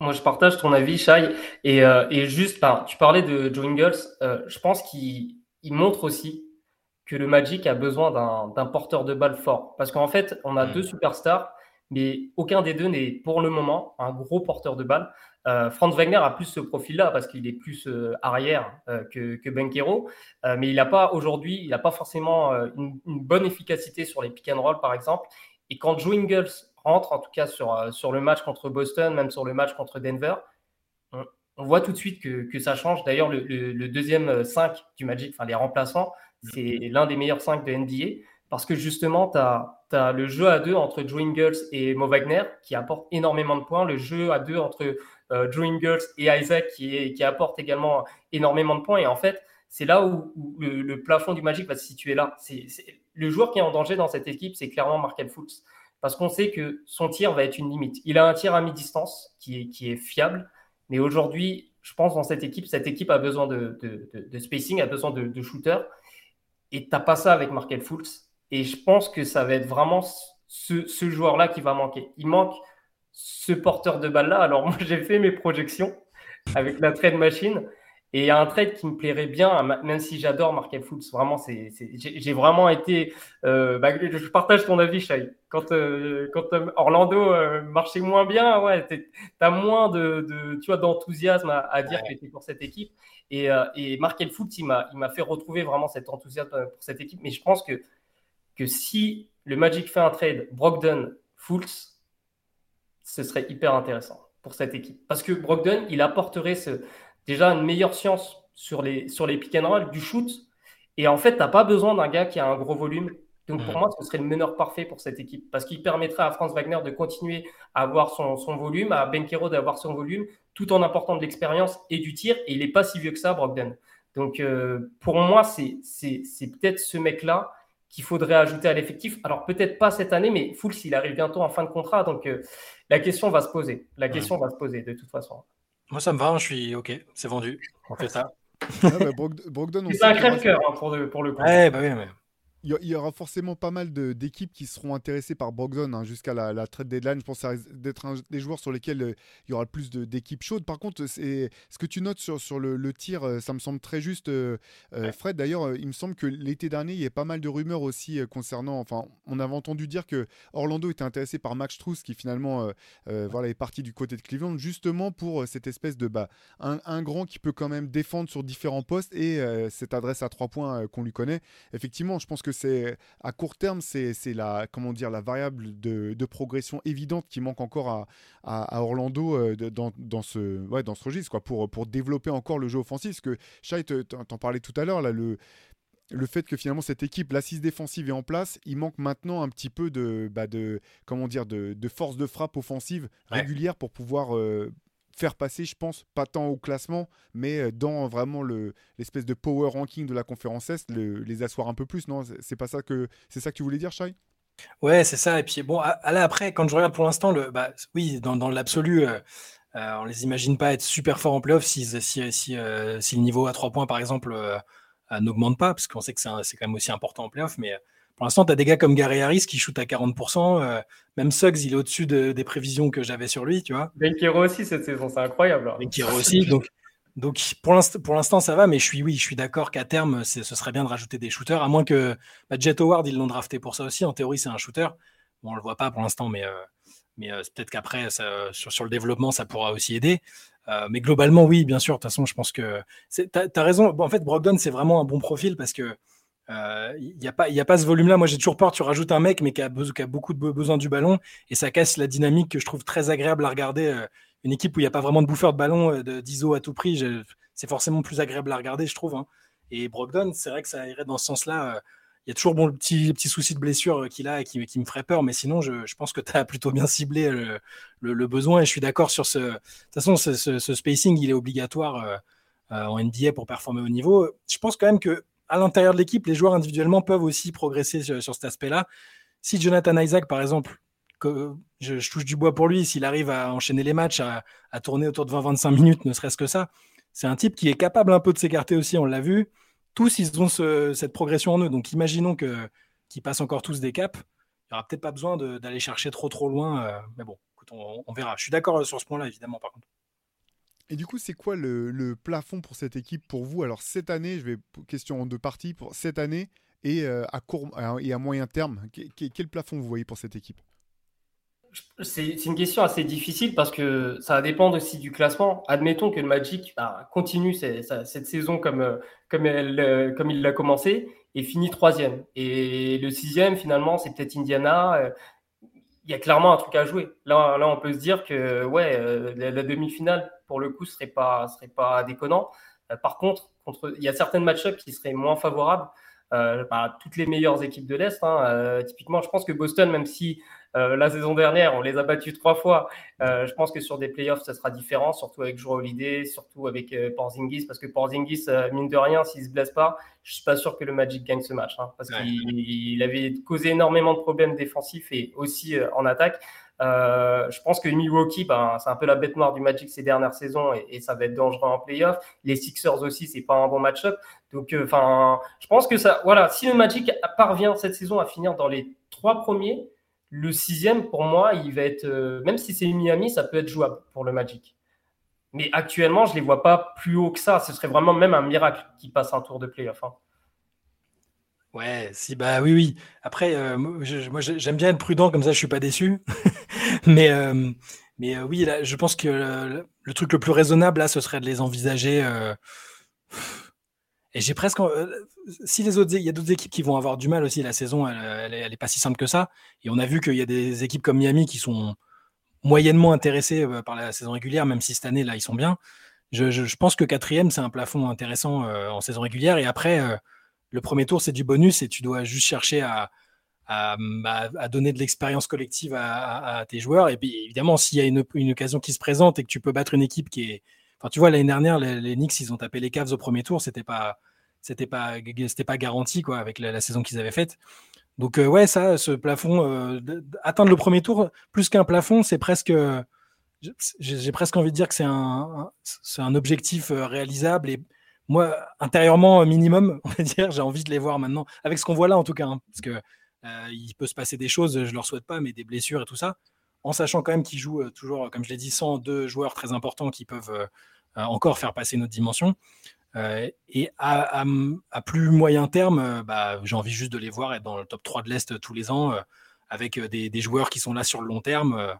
Moi, je partage ton avis, Shai. Et, euh, et juste, tu parlais de Joe Ingles. Euh, je pense qu'il montre aussi que le Magic a besoin d'un porteur de balle fort. Parce qu'en fait, on a mm. deux superstars, mais aucun des deux n'est pour le moment un gros porteur de balle. Euh, Franz Wagner a plus ce profil-là parce qu'il est plus euh, arrière que, que Benquero, mais il n'a pas aujourd'hui, il n'a pas forcément une, une, bonne efficacité sur les pick and roll, par exemple. Et quand Joe Ingles rentre, en tout cas sur, euh, sur le match contre Boston, même sur le match contre Denver, on, voit tout de suite que, que ça change. D'ailleurs, le, le, deuxième 5 euh, du Magic, enfin les remplaçants, c'est l'un des meilleurs 5 de NBA parce que justement, tu as, le jeu à deux entre Joe Ingles et Mo Wagner qui apporte énormément de points, le jeu à deux entre euh, Ingles et Isaac qui, qui apporte également énormément de points. Et en fait, c'est là où, le, plafond du Magic va se situer là. C'est, le joueur qui est en danger dans cette équipe, c'est clairement Markel Fultz parce qu'on sait que son tir va être une limite. Il a un tir à mi-distance qui est, qui est fiable, mais aujourd'hui, je pense dans cette équipe, cette équipe a besoin de, de, spacing, a besoin de, shooter, et tu n'as pas ça avec Markel Fultz. Et je pense que ça va être vraiment ce, ce joueur-là qui va manquer. Il manque ce porteur de balle-là. Alors moi, j'ai fait mes projections avec la trade machine. Et il y a un trade qui me plairait bien, même si j'adore Markel Fultz. Vraiment, c'est, j'ai vraiment été. Euh, bah, je partage ton avis, Shai. Quand, euh, quand euh, Orlando marchait moins bien, ouais, t'as moins de, de, tu vois, d'enthousiasme à, dire que tu pour cette équipe. Et, et Markel Fultz, il m'a, il m'a fait retrouver vraiment cet enthousiasme pour cette équipe. Mais je pense que, que si le Magic fait un trade, Brogdon, Fultz, ce serait hyper intéressant pour cette équipe. Parce que Brogdon, il apporterait ce déjà une meilleure science sur les, sur les pick and roll, du shoot. Et en fait, tu n'as pas besoin d'un gars qui a un gros volume. Donc pour mm. moi, ce serait le meneur parfait pour cette équipe parce qu'il permettrait à Franz Wagner de continuer à avoir son, son volume, à Benkero d'avoir son volume, tout en apportant de l'expérience et du tir. Et il n'est pas si vieux que ça, Brogdon. Donc euh, pour moi, c'est peut-être ce mec-là qu'il faudrait ajouter à l'effectif. Alors peut-être pas cette année, mais Fouls, il arrive bientôt en fin de contrat. Donc euh, la question va se poser. La question va se poser de toute façon. Moi, ça me va, hein, je suis OK, c'est vendu. On fait ça. Ah, bah, Brogdon, c'est un crève-cœur hein, pour, pour, le coup. Ouais, bah oui, mais il y, aura forcément pas mal d'équipes qui seront intéressées par Brogdon hein, jusqu'à la, la, trade deadline. Je pense d'être des joueurs sur lesquels euh, il y aura le plus d'équipes chaudes. Par contre, ce que tu notes sur, sur le, tir, euh, ça me semble très juste, euh, Fred. D'ailleurs, il me semble que l'été dernier, il y a pas mal de rumeurs aussi concernant. Enfin, on avait entendu dire que Orlando était intéressé par Max Truss, qui finalement voilà, est parti du côté de Cleveland, justement pour cette espèce de bah, un, grand qui peut quand même défendre sur différents postes et cette adresse à trois points qu'on lui connaît. Effectivement, je pense que c'est à court terme, c'est la comment dire la variable de, progression évidente qui manque encore à, Orlando euh, dans, dans, ce ouais, dans ce registre quoi pour pour développer encore le jeu offensif. Parce que Shai t'en parlais tout à l'heure là le le fait que finalement cette équipe, l'assise défensive est en place, il manque maintenant un petit peu de, bah de comment dire, de, force de frappe offensive régulière pour pouvoir euh, faire passer, je pense, pas tant au classement, mais euh, dans vraiment l'espèce de power ranking de la conférence Est, les asseoir un peu plus, non? C'est pas ça que c'est ça que tu voulais dire, Shai? Ouais, c'est ça. Et puis bon, là après, quand je regarde pour l'instant, le, bah, oui, dans, l'absolu, euh, euh, on les imagine pas être super forts en playoff si, si, si, si le niveau à 3 points, par exemple, n'augmente pas, parce qu'on sait que c'est quand même aussi important en playoff, mais pour l'instant, tu as des gars comme Gary Harris qui shoot à 40%. Euh, même Suggs, il est au-dessus des prévisions que j'avais sur lui, tu vois. Benkero aussi cette saison, c'est incroyable. Benkero aussi. Donc, donc pour l'instant, ça va, mais je suis, oui, je suis d'accord qu'à terme, ce serait bien de rajouter des shooters, à moins que bah, Jet Howard, ils l'ont drafté pour ça aussi. En théorie, c'est un shooter. Bon, on le voit pas pour l'instant, mais, euh, mais euh, peut-être qu'après, sur, sur, le développement, ça pourra aussi aider. mais globalement, oui, bien sûr. De toute façon, je pense que tu as, raison. en fait, Brogdon, c'est vraiment un bon profil parce que il euh, n'y a, pas, a pas ce volume-là. Moi, j'ai toujours peur, tu rajoutes un mec, mais qui a, qui a beaucoup de besoin du ballon, et ça casse la dynamique que je trouve très agréable à regarder. Euh, une équipe où il n'y a pas vraiment de bouffeur de ballon, euh, d'ISO à tout prix, c'est forcément plus agréable à regarder, je trouve. Hein. Et Brogdon, c'est vrai que ça irait dans ce sens-là. Il y a toujours bon, le petit, petit souci de blessure qu'il a et qui, me ferait peur, mais sinon, je, pense que tu as plutôt bien ciblé le, besoin et je suis d'accord sur ce. De toute façon, ce, spacing, il est obligatoire en NBA pour performer au niveau. Je pense quand même que à l'intérieur de l'équipe, les joueurs individuellement peuvent aussi progresser sur, cet aspect-là. Si Jonathan Isaac, par exemple, que je, touche du bois pour lui, s'il arrive à enchaîner les matchs, à, tourner autour de 20-25 minutes, ne serait-ce que ça, c'est un type qui est capable un peu de s'écarter aussi, on l'a vu. Tous, ils ont cette progression en eux. Donc imaginons qu'ils passent encore tous des caps. Il n'y aura peut-être pas besoin d'aller chercher trop trop loin. Euh, mais bon, on verra. Je suis d'accord sur ce point-là, évidemment, par contre. Et du coup, c'est quoi le, plafond pour cette équipe pour vous? Alors cette année, je vais question en deux parties pour cette année et euh, à court et à moyen terme. Quel plafond vous voyez pour cette équipe? C'est une question assez difficile parce que ça va dépendre aussi du classement. Admettons que le Magic bah, continue cette, saison comme, euh, euh, comme il l'a commencé et finit troisième. Et le sixième, finalement, c'est peut-être Indiana. Il y a clairement un truc à jouer. Là, là, on peut se dire que ouais, la demi-finale pour le coup, ce serait pas, serait pas déconnant. Euh, par contre, contre, il y a certaines match-ups qui seraient moins favorables. Euh, bah, toutes les meilleures équipes de l'Est. Hein. Euh, typiquement, je pense que Boston, même si la saison dernière, on les a battus trois fois, je pense que sur des playoffs, ça sera différent, surtout avec Joe Holiday, surtout avec Porzingis, parce que Porzingis, mine de rien, s'il se blesse pas, je suis pas sûr que le Magic gagne ce match, hein, parce qu'il avait causé énormément de problèmes défensifs et aussi en attaque. Euh, je pense que Milwaukee, ben, c'est un peu la bête noire du Magic ces dernières saisons et, ça va être dangereux en playoff. Les Sixers aussi, c'est pas un bon match-up. Donc, euh, enfin, je pense que ça, voilà, si le Magic parvient cette saison à finir dans les trois premiers, le sixième, pour moi, il va être, euh, même si c'est Miami, ça peut être jouable pour le Magic. Mais actuellement, je ne les vois pas plus haut que ça. Ce serait vraiment même un miracle qui passe un tour de playoff. Hein. Ouais, si, bah oui, oui. Après, euh, moi, j'aime bien être prudent, comme ça, je suis pas déçu. mais euh, mais oui, là, je pense que le, truc le plus raisonnable, là, ce serait de les envisager. Et j'ai presque. si les autres, il y a d'autres équipes qui vont avoir du mal aussi, la saison, elle, elle, est pas si simple que ça. Et on a vu qu'il y a des équipes comme Miami qui sont moyennement intéressées par la saison régulière, même si cette année, là, ils sont bien. Je, pense que quatrième, c'est un plafond intéressant en saison régulière. Et après, le premier tour, c'est du bonus et tu dois juste chercher à, donner de l'expérience collective à, tes joueurs. Et puis, évidemment, s'il y a une, occasion qui se présente et que tu peux battre une équipe qui est Enfin, tu vois, l'année dernière, les, Knicks, ils ont tapé les Cavs au premier tour. C'était pas, c'était pas, c'était pas garanti quoi avec la, saison qu'ils avaient faite. Donc euh, ouais, ça, ce plafond, euh, atteindre le premier tour, plus qu'un plafond, c'est presque, j'ai presque envie de dire que c'est un, c'est un objectif euh, réalisable et moi, intérieurement minimum, on va dire, j'ai envie de les voir maintenant avec ce qu'on voit là en tout cas, hein, parce que il peut se passer des choses, je leur souhaite pas, mais des blessures et tout ça en sachant quand même qu'ils jouent euh, toujours, comme je l'ai dit, sans deux joueurs très importants qui peuvent euh, euh, encore faire passer notre dimension. et à, plus moyen terme, bah, j'ai envie juste de les voir être dans le top 3 de l'Est tous les ans, avec des, joueurs qui sont là sur le long terme.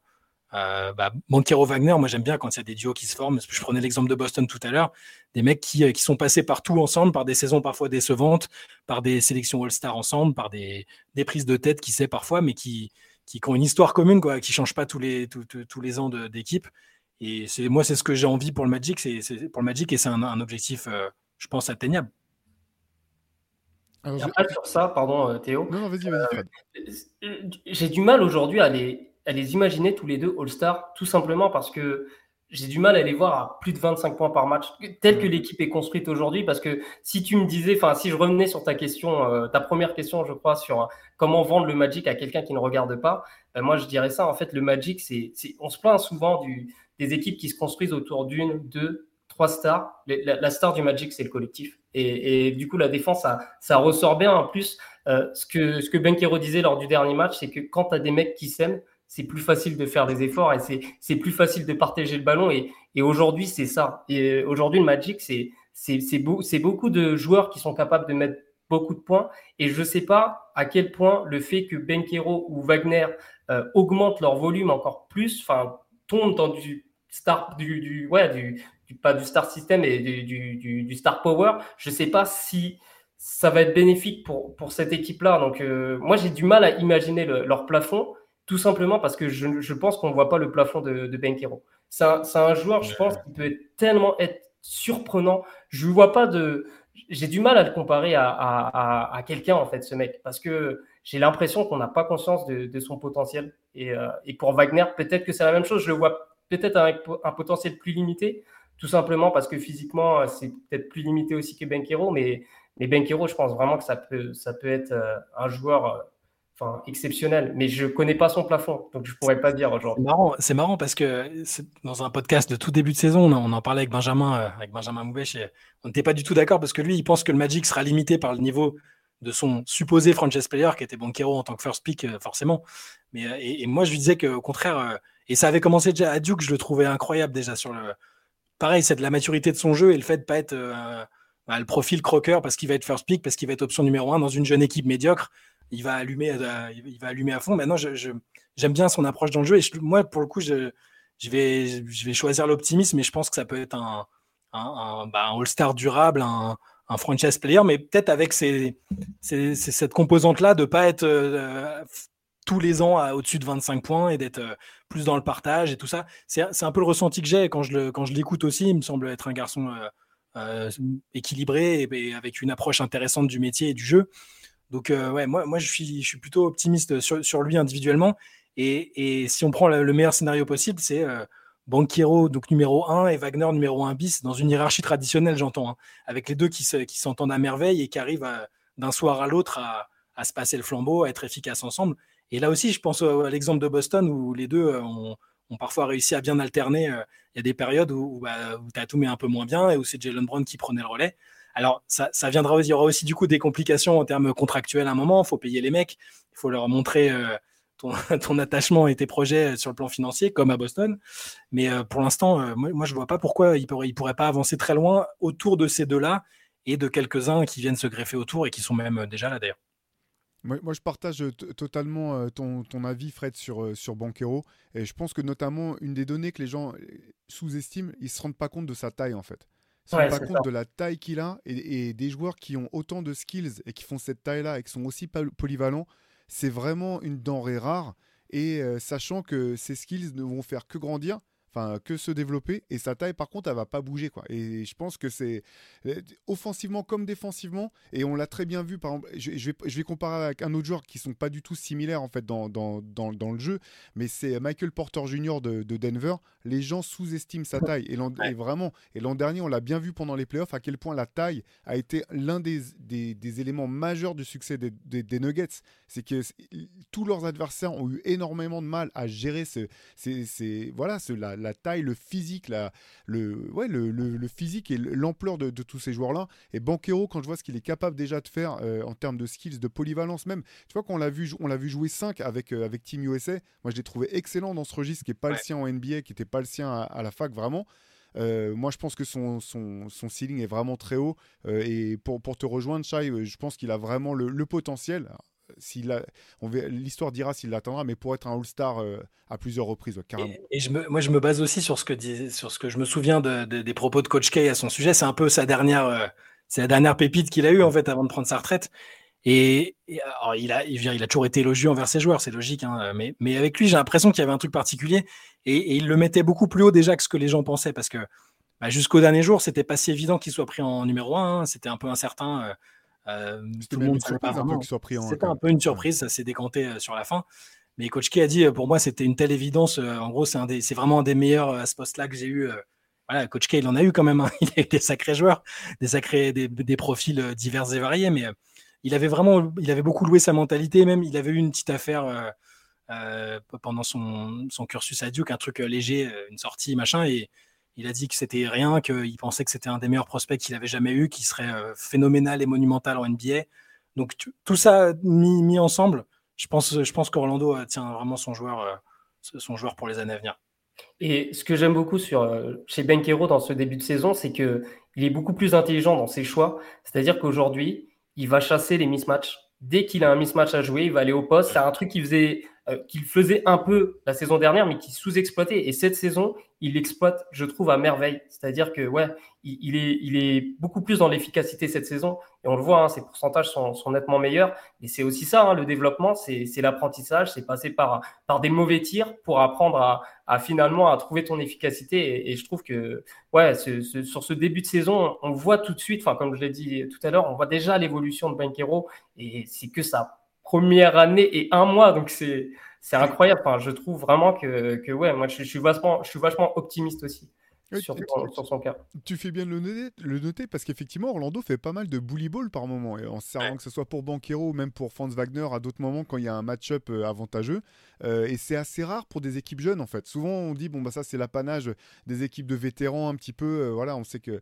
Bah, Montero Wagner, moi j'aime bien quand il y a des duos qui se forment. Je prenais l'exemple de Boston tout à l'heure, des mecs qui, qui, sont passés partout ensemble, par des saisons parfois décevantes, par des sélections All-Star ensemble, par des, des, prises de tête qui sait parfois, mais qui, qui, ont une histoire commune, quoi, qui ne changent pas tous les, tous les ans d'équipe. Et c'est moi, c'est ce que j'ai envie pour le Magic, c'est pour le Magic et c'est un, objectif, euh, je pense, atteignable. après, sur ça, pardon euh, Théo. Non, vas-y, vas-y. Euh, j'ai du mal aujourd'hui à les, à les imaginer tous les deux All-Star, tout simplement parce que j'ai du mal à les voir à plus de 25 points par match, tel que l'équipe est construite aujourd'hui. Parce que si tu me disais, enfin, si je revenais sur ta question, euh, ta première question, je crois, sur comment vendre le Magic à quelqu'un qui ne regarde pas, ben moi, je dirais ça. En fait, le Magic, c'est, on se plaint souvent du, des équipes qui se construisent autour d'une, deux, trois stars. La, star du Magic, c'est le collectif. Et, du coup, la défense, ça, ça ressort bien. En plus, euh, ce que, ce que Benkero disait lors du dernier match, c'est que quand tu as des mecs qui s'aiment, c'est plus facile de faire des efforts et c'est plus facile de partager le ballon. Et, et aujourd'hui, c'est ça. Et aujourd'hui, le Magic, c'est beau, beaucoup de joueurs qui sont capables de mettre beaucoup de points. Et je ne sais pas à quel point le fait que Benkero ou Wagner euh, augmentent leur volume encore plus, enfin, tombent dans du star, du, du, ouais, du, du, pas du star system et du, du, du star power, je ne sais pas si ça va être bénéfique pour, pour cette équipe-là. Donc, euh, moi, j'ai du mal à imaginer leur plafond tout simplement parce que je, pense qu'on ne voit pas le plafond de, de Benkero. C'est un, joueur, je pense, qui peut tellement être surprenant. Je ne vois pas de. J'ai du mal à le comparer à, quelqu'un, en fait, ce mec, parce que j'ai l'impression qu'on n'a pas conscience de, son potentiel. Euh, et, pour Wagner, peut-être que c'est la même chose. Je le vois peut-être avec un potentiel plus limité, tout simplement parce que physiquement, c'est peut-être plus limité aussi que Benkero, mais, mais Benkero, je pense vraiment que ça peut, ça peut être euh, un joueur euh, exceptionnel, mais je connais pas son plafond, donc je pourrais pas dire aujourd'hui. C'est marrant, marrant parce que dans un podcast de tout début de saison, on en parlait avec Benjamin, euh, avec Benjamin Moubèche, et on n'était pas du tout d'accord parce que lui, il pense que le Magic sera limité par le niveau de son supposé franchise player qui était Banquero en tant que first pick, euh, forcément. Mais euh, et, moi, je lui disais qu'au contraire, et ça avait commencé déjà à Duke, je le trouvais incroyable déjà sur le. Pareil, c'est de la maturité de son jeu et le fait de pas être bah, le profil croqueur parce qu'il va être first pick, parce qu'il va être option numéro un dans une jeune équipe médiocre il va allumer, euh, il va allumer à fond. Maintenant, j'aime bien son approche dans le jeu. Et moi, pour le coup, je, vais, choisir l'optimisme, mais je pense que ça peut être un, bah, All-Star durable, un, franchise player, mais peut-être avec cette composante-là de ne pas être euh, tous les ans au-dessus de 25 points et d'être euh, plus dans le partage et tout ça. C'est un peu le ressenti que j'ai quand je l'écoute aussi. Il me semble être un garçon équilibré et, avec une approche intéressante du métier et du jeu. Donc, euh, ouais, moi, moi je, suis, je suis plutôt optimiste sur, sur lui individuellement. Et, et, si on prend le, meilleur scénario possible, c'est euh, Banquero, donc numéro 1, et Wagner, numéro 1 bis, dans une hiérarchie traditionnelle, j'entends, hein, avec les deux qui, s'entendent à merveille et qui arrivent d'un soir à l'autre à, à, se passer le flambeau, à être efficaces ensemble. Et là aussi, je pense à l'exemple de Boston où les deux euh, ont, ont, parfois réussi à bien alterner. Il y a des périodes où, où, bah, où Tatum est un peu moins bien et où c'est Jalen Brown qui prenait le relais. Alors, ça, viendra, il y aura aussi du coup des complications en termes contractuels à un moment. Il faut payer les mecs, il faut leur montrer euh, ton, attachement et tes projets sur le plan financier, comme à Boston. Mais pour l'instant, moi, je ne vois pas pourquoi il ne pourrait pas avancer très loin autour de ces deux-là et de quelques-uns qui viennent se greffer autour et qui sont même déjà là d'ailleurs. Moi, je partage totalement ton, ton, avis, Fred, sur, sur Banquero. Et je pense que notamment, une des données que les gens sous-estiment, ils ne se rendent pas compte de sa taille, en fait. Pas compte de la taille qu'il a. Et, des joueurs qui ont autant de skills et qui font cette taille-là et qui sont aussi polyvalents, c'est vraiment une denrée rare. Et sachant que ces skills ne vont faire que grandir, enfin que se développer et sa taille par contre elle va pas bouger quoi. Et je pense que c'est euh, offensivement comme défensivement et on l'a très bien vu par exemple je, vais, je vais comparer avec un autre joueur qui sont pas du tout similaires en fait dans, dans, dans, dans le jeu mais c'est Michael Porter Jr de, de, Denver. Les gens sous-estiment sa taille. Et, et vraiment et l'an dernier on l'a bien vu pendant les playoffs à quel point la taille a été l'un des, des, des, éléments majeurs du succès des, des, Nuggets. C'est que tous leurs adversaires ont eu énormément de mal à gérer ce, c'est voilà ce, la, la taille, le physique, la, le, ouais, le, le, physique et l'ampleur de, de, tous ces joueurs-là. Et Banquero, quand je vois ce qu'il est capable déjà de faire euh, en termes de skills, de polyvalence même, tu vois qu'on l'a vu, on l'a vu jouer 5 avec, euh, avec Team USA. Moi, je l'ai trouvé excellent dans ce registre qui n'est pas le sien en NBA, qui n'était pas le sien à, la fac, vraiment. Euh, moi, je pense que son, son, son, ceiling est vraiment très haut. et pour, pour te rejoindre, Shai, je pense qu'il a vraiment le, le potentiel l'histoire dira s'il l'atteindra, mais pour être un All-Star euh, à plusieurs reprises, carrément. Et, moi, je me base aussi sur ce que, sur ce que je me souviens des propos de Coach K à son sujet. C'est un peu sa dernière, euh, c'est la dernière pépite qu'il a eue en fait avant de prendre sa retraite. Et, alors, il, a, il, il, a toujours été élogieux envers ses joueurs, c'est logique, hein, mais, mais, avec lui, j'ai l'impression qu'il y avait un truc particulier et, il le mettait beaucoup plus haut déjà que ce que les gens pensaient parce que bah, jusqu'au dernier jour, c'était pas si évident qu'il soit pris en numéro 1, hein. c'était un peu incertain. Euh, euh, tout le monde pas vraiment. C'était un peu une surprise, ça s'est décanté euh, sur la fin. Mais Coach K a dit, euh, pour moi, c'était une telle évidence. En gros, c'est vraiment un des meilleurs à ce poste-là que j'ai eu. Voilà, Coach K, il en a eu quand même. Hein. Il a eu des sacrés joueurs, des sacrés, des, des profils divers et variés. Mais il avait vraiment, il avait beaucoup loué sa mentalité. Même, il avait eu une petite affaire pendant son, son, cursus à Duke, un truc léger, une sortie, machin. Et il a dit que c'était rien, qu'il pensait que c'était un des meilleurs prospects qu'il avait jamais eu, qui serait euh, phénoménal et monumental en NBA. Donc tout ça mis, ensemble, je pense, qu'Orlando euh, tient vraiment son joueur, euh, son joueur pour les années à venir. Et ce que j'aime beaucoup sur, chez Benkero dans ce début de saison, c'est qu'il est beaucoup plus intelligent dans ses choix. C'est-à-dire qu'aujourd'hui, il va chasser les mismatchs. Dès qu'il a un mismatch à jouer, il va aller au poste. C'est un truc qu'il faisait, qu'il faisait un peu la saison dernière, mais qui sous-exploitait. Et cette saison, il l'exploite, je trouve, à merveille. C'est-à-dire que, ouais, il, est, il est beaucoup plus dans l'efficacité cette saison. Et on le voit, hein, ses pourcentages sont, nettement meilleurs. Et c'est aussi ça, hein, le développement, c'est l'apprentissage, c'est passer par, par des mauvais tirs pour apprendre à, finalement à trouver ton efficacité. Et, je trouve que, ouais, sur ce début de saison, on voit tout de suite, enfin, comme je l'ai dit tout à l'heure, on voit déjà l'évolution de Banquero. Et c'est que sa première année et un mois. Donc, c'est c'est incroyable. Enfin, je trouve vraiment que, que ouais, moi, je, suis vachement, je suis vachement optimiste aussi sur, son cas. Tu fais bien de le noter, le noter parce qu'effectivement, Orlando fait pas mal de bully ball par moment, et en servant que ce soit pour Banquero ou même pour Franz Wagner à d'autres moments quand il y a un match-up euh, avantageux. Euh, et c'est assez rare pour des équipes jeunes en fait. Souvent on dit bon bah ça c'est l'apanage des équipes de vétérans un petit peu. Euh, voilà, on sait que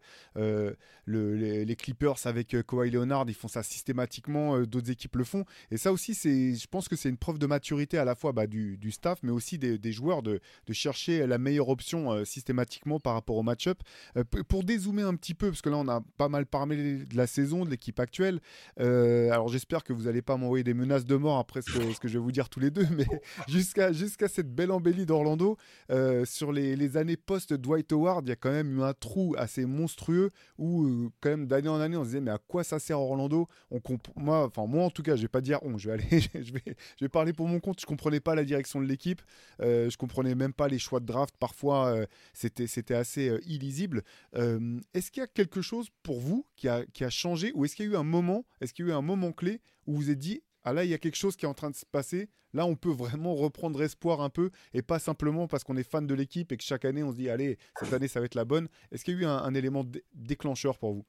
les, Clippers avec Kawhi Leonard ils font ça systématiquement, d'autres équipes le font. Et ça aussi c'est, je pense que c'est une preuve de maturité à la fois bah, du, staff mais aussi des, joueurs de, de, chercher la meilleure option systématiquement par rapport au match-up. Euh, pour dézoomer un petit peu, parce que là on a pas mal parlé de la saison, de l'équipe actuelle, euh, alors j'espère que vous n'allez pas m'envoyer des menaces de mort après ce que, je vais vous dire tous les deux, mais jusqu'à jusqu'à cette belle embellie d'Orlando, euh, sur les, années post-Dwight Howard, il y a quand même eu un trou assez monstrueux où quand même d'année en année on se disait mais à quoi ça sert Orlando? On moi, enfin moi en tout cas, je vais pas dire on, je vais aller, je vais, je vais parler pour mon compte, je comprenais pas la direction de l'équipe, je comprenais même pas les choix de draft, parfois c'était c'était assez euh, illisible. Euh, est-ce qu'il y a quelque chose pour vous qui a, qui a changé ou est-ce qu'il y a eu un moment, est-ce qu'il y a eu un moment clé où vous vous êtes dit ah là il y a quelque chose qui est en train de se passer, là on peut vraiment reprendre espoir un peu et pas simplement parce qu'on est fan de l'équipe et que chaque année on se dit allez cette année ça va être la bonne. Est-ce qu'il y a eu un, élément déclencheur pour vous?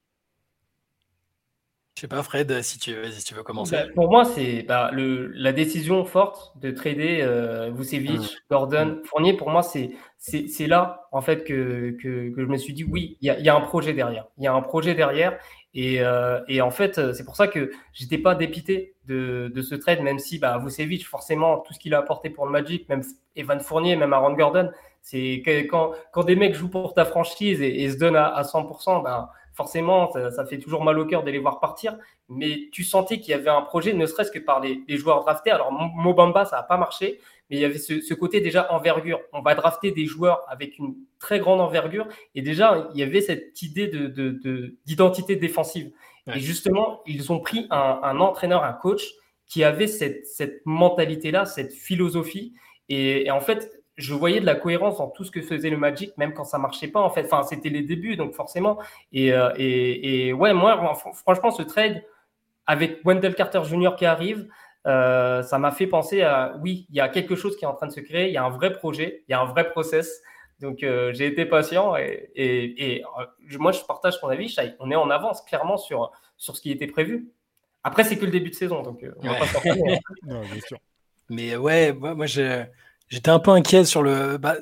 Je sais pas, Fred, si tu, si tu veux commencer. Bah, pour moi, c'est bah, la décision forte de trader euh, Vucevic, mmh. Gordon, mmh. Fournier. Pour moi, c'est là en fait que, que, que, je me suis dit oui, il y, y a, un projet derrière. Il y a un projet derrière. Et, euh, et en fait, c'est pour ça que j'étais pas dépité de, de, ce trade, même si bah, Vucevic, forcément, tout ce qu'il a apporté pour le Magic, même Evan Fournier, même Aaron Gordon, c'est quand, quand des mecs jouent pour ta franchise et, se donnent à, à 100%, bah, forcément, ça, fait toujours mal au cœur de les voir partir. Mais tu sentais qu'il y avait un projet, ne serait-ce que par les, joueurs draftés. Alors, Mobamba, ça n'a pas marché, mais il y avait ce, côté déjà envergure. On va drafter des joueurs avec une très grande envergure. Et déjà, il y avait cette idée d'identité de, défensive. Et justement, ils ont pris un, entraîneur, un coach qui avait cette, mentalité-là, cette philosophie. et en fait, je voyais de la cohérence dans tout ce que faisait le Magic, même quand ça marchait pas, en fait. Enfin, c'était les débuts, donc forcément. Et, euh, et, ouais, moi, franchement, ce trade avec Wendell Carter Jr. qui arrive, euh, ça m'a fait penser à oui, il y a quelque chose qui est en train de se créer, il y a un vrai projet, il y a un vrai process. Donc, euh, j'ai été patient et, et, moi, je partage ton avis, On est en avance clairement sur, sur ce qui était prévu. Après, c'est que le début de saison, donc on va pas sortir. non, bien sûr. Mais ouais, moi, moi je J'étais un peu inquiet sur le. Bah,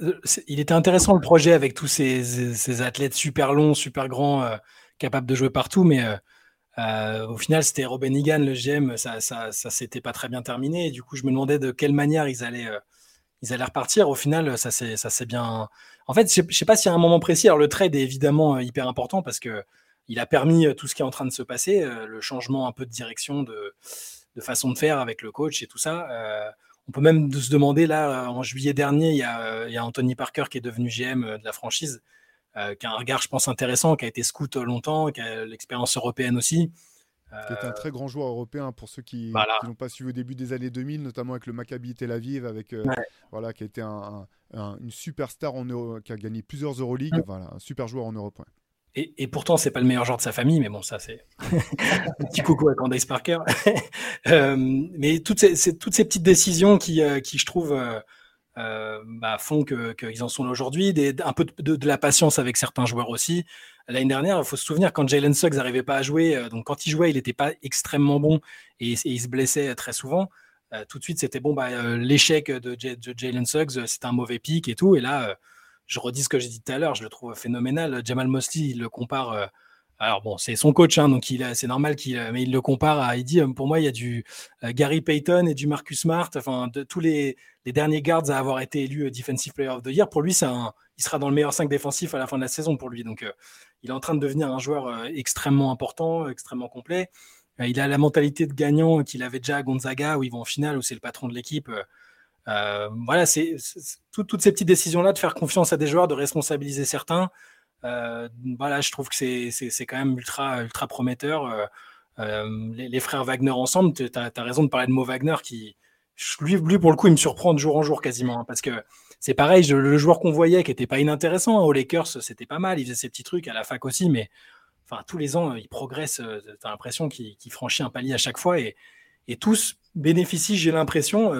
il était intéressant le projet avec tous ces, ces athlètes super longs, super grands, euh, capables de jouer partout, mais euh, euh, au final, c'était Robin Egan, le GM, ça, ça, ça s'était pas très bien terminé. Du coup, je me demandais de quelle manière ils allaient, ils allaient repartir. Au final, ça s'est bien. En fait, je, ne sais pas s'il y a un moment précis. Alors, le trade est évidemment hyper important parce que il a permis tout ce qui est en train de se passer, le changement un peu de direction, de, de façon de faire avec le coach et tout ça. On peut même se demander, là, euh, en juillet dernier, il y, a, euh, Anthony Parker qui est devenu GM euh, de la franchise, qui a un regard, je pense, intéressant, qui a été scout longtemps, qui a l'expérience européenne aussi. Qui est un très grand joueur européen pour ceux qui n'ont pas suivi au début des années 2000, notamment avec le Maccabi Tel Aviv, avec, voilà, qui a été un, une superstar en Euro, qui a gagné plusieurs Euroleague, voilà, un super joueur en Europe. Et, et, pourtant, c'est pas le meilleur joueur de sa famille, mais bon, ça, c'est un petit coucou à Candace Parker. euh, mais toutes ces, toutes ces petites décisions qui, euh, qui je trouve, euh, bah, font qu'ils que en sont là aujourd'hui. Un peu de, de, la patience avec certains joueurs aussi. L'année dernière, il faut se souvenir, quand Jalen Suggs n'arrivait pas à jouer, donc quand il jouait, il n'était pas extrêmement bon et, il se blessait très souvent. tout de suite, c'était bon, bah, l'échec de, de, Jalen Suggs, c'était un mauvais pic et tout. Et là, je redis ce que j'ai dit tout à l'heure, je le trouve phénoménal. Jamal Mosley, il le compare. Euh, alors bon, c'est son coach, hein, donc c'est normal qu'il, mais il le compare à. Il dit, euh, pour moi, il y a du euh, Gary Payton et du Marcus Smart, enfin de tous les, derniers guards à avoir été élus Defensive Player of the Year. Pour lui, c'est il sera dans le meilleur 5 défensif à la fin de la saison pour lui. Donc, il est en train de devenir un joueur extrêmement important, extrêmement complet. il a la mentalité de gagnant qu'il avait déjà à Gonzaga, où ils vont en finale, où c'est le patron de l'équipe. Euh, voilà, c'est toutes ces petites décisions-là de faire confiance à des joueurs, de responsabiliser certains. Euh, voilà, je trouve que c'est quand même ultra, ultra prometteur. Euh, les, frères Wagner ensemble, tu as, raison de parler de Mo Wagner qui, lui, lui, pour le coup, il me surprend de jour en jour quasiment. Hein, parce que c'est pareil, le joueur qu'on voyait qui était pas inintéressant, hein, aux Lakers, c'était pas mal, il faisait ses petits trucs, à la fac aussi, mais enfin, tous les ans, il progresse, tu as l'impression qu'il franchit un palier à chaque fois et, et tous bénéficient, j'ai l'impression,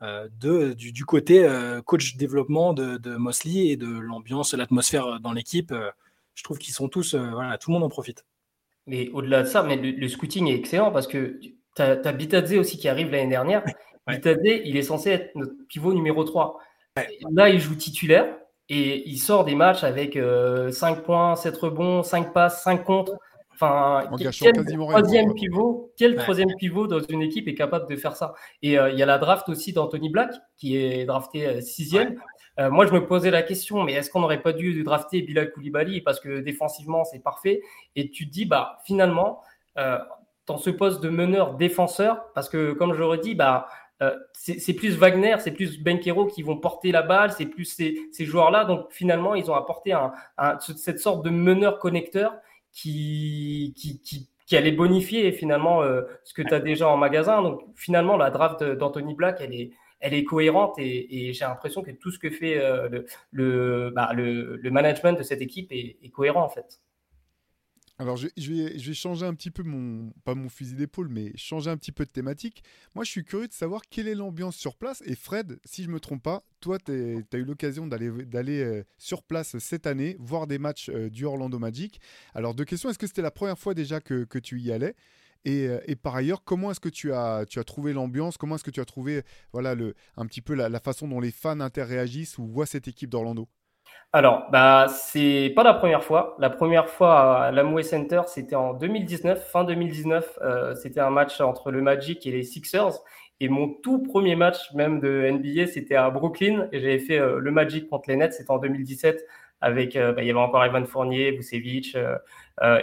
de, du, côté euh, coach développement de, Mosley et de l'ambiance, l'atmosphère dans l'équipe. Euh, je trouve qu'ils sont tous, voilà, tout le monde en profite. Mais au-delà de ça, mais le, scouting est excellent parce que tu as, Bitadze aussi qui arrive l'année dernière. Bitadze, il est censé être notre pivot numéro 3. Là, il joue titulaire et il sort des matchs avec 5 points, 7 rebonds, 5 passes, 5 contre. Enfin, quel troisième pivot, quel troisième pivot dans une équipe est capable de faire ça? Et euh, il y a la draft aussi d'Anthony Black qui est drafté euh, sixième. Euh, moi, je me posais la question, mais est-ce qu'on n'aurait pas dû drafter Bilal Koulibaly? Parce que défensivement c'est parfait. Et tu te dis, bah finalement, dans ce poste de meneur défenseur, parce que comme je dit, bah c'est plus Wagner, c'est plus Benkero qui vont porter la balle, c'est plus ces, ces joueurs-là. Donc finalement, ils ont apporté un, cette sorte de meneur connecteur qui, qui, qui, qui allait bonifier finalement euh, ce que tu as déjà en magasin. Donc finalement, la draft d'Anthony Black, elle est, elle est cohérente et, j'ai l'impression que tout ce que fait euh, le, bah, le, le, management de cette équipe est, cohérent en fait. Alors, je, vais, changer un petit peu mon, pas mon fusil d'épaule, mais changer un petit peu de thématique. Moi, je suis curieux de savoir quelle est l'ambiance sur place. Et Fred, si je me trompe pas, toi, tu as eu l'occasion d'aller euh, sur place cette année, voir des matchs euh, du Orlando Magic. Alors, deux questions. Est-ce que c'était la première fois déjà que, tu y allais? Et, euh, et, par ailleurs, comment est-ce que tu as, tu as trouvé l'ambiance? Comment est-ce que tu as trouvé voilà, le, un petit peu la, la façon dont les fans interréagissent ou voient cette équipe d'Orlando? Alors, bah, c'est pas la première fois. La première fois à l'Amway Center, c'était en 2019, fin 2019. Euh, c'était un match entre le Magic et les Sixers. Et mon tout premier match, même de NBA, c'était à Brooklyn. Et j'avais fait euh, le Magic contre les Nets. C'était en 2017. Avec, euh, bah, il y avait encore Evan Fournier, Vucevic.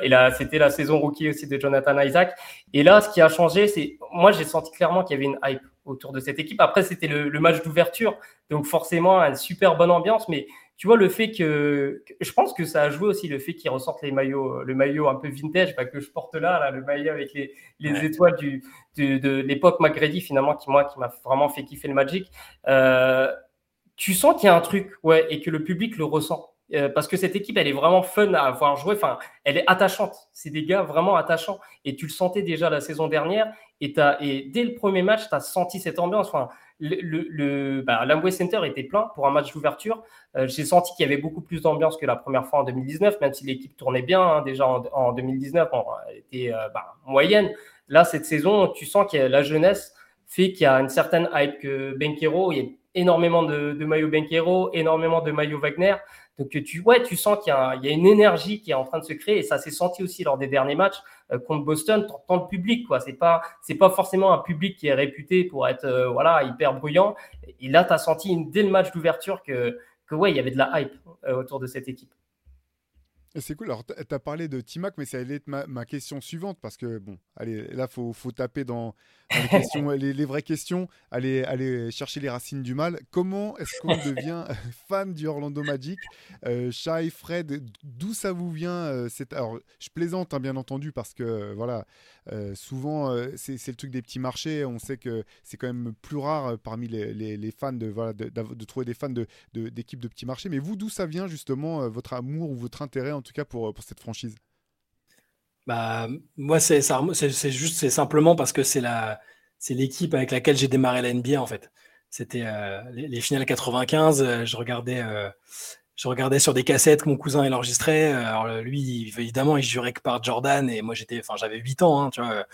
et là, c'était la saison rookie aussi de Jonathan Isaac. Et là, ce qui a changé, c'est, moi, j'ai senti clairement qu'il y avait une hype autour de cette équipe. Après, c'était le, le match d'ouverture. Donc, forcément, une super bonne ambiance. Mais tu vois, le fait que, je pense que ça a joué aussi le fait qu'ils ressortent les maillots, le maillot un peu vintage bah, que je porte là, là, le maillot avec les, les étoiles du, de, l'époque McGrady, finalement, qui moi, qui m'a vraiment fait kiffer le Magic. Euh, tu sens qu'il y a un truc, ouais, et que le public le ressent. Euh, parce que cette équipe, elle est vraiment fun à voir jouer. Enfin, elle est attachante. C'est des gars vraiment attachants. Et tu le sentais déjà la saison dernière. Et, as, et dès le premier match, tu as senti cette ambiance. Enfin, le, bah, l'Amway Center était plein pour un match d'ouverture. Euh, j'ai senti qu'il y avait beaucoup plus d'ambiance que la première fois en 2019, même si l'équipe tournait bien hein, déjà en, 2019, elle était euh, bah, moyenne. Là, cette saison, tu sens que la jeunesse fait qu'il y a une certaine hype que Benkero, il y a énormément de, de maillots Benkero, énormément de maillots Wagner. Donc tu, ouais, tu sens qu'il y, a une énergie qui est en train de se créer et ça s'est senti aussi lors des derniers matchs euh, contre Boston. Tant le public, quoi. C'est pas, c'est pas forcément un public qui est réputé pour être, euh, voilà, hyper bruyant. Et là, tu as senti dès le match d'ouverture que, que ouais, il y avait de la hype euh, autour de cette équipe. C'est cool. Alors, tu as parlé de Timac, mais ça allait être ma, ma, question suivante parce que, bon, allez, là, il faut, faut, taper dans, les, questions, les, vraies questions, aller, aller chercher les racines du mal. Comment est-ce qu'on devient fan du Orlando Magic? Euh, Shai, Fred, d'où ça vous vient euh, Alors, je plaisante, hein, bien entendu, parce que, euh, voilà, euh, souvent, c'est le truc des petits marchés. On sait que c'est quand même plus rare parmi les, les, fans de, voilà, de, de, trouver des fans d'équipes de, de, petits marchés. Mais vous, d'où ça vient, justement, votre amour ou votre intérêt en tout cas pour, pour cette franchise? Bah, Moi, c'est juste, c'est simplement parce que c'est l'équipe avec laquelle j'ai démarré la NBA en fait. C'était euh, les, finales 95, euh, je regardais, euh, je regardais sur des cassettes que mon cousin enregistrait. Alors lui, évidemment, il jurait que par Jordan et moi j'étais, enfin j'avais 8 ans, hein, tu vois.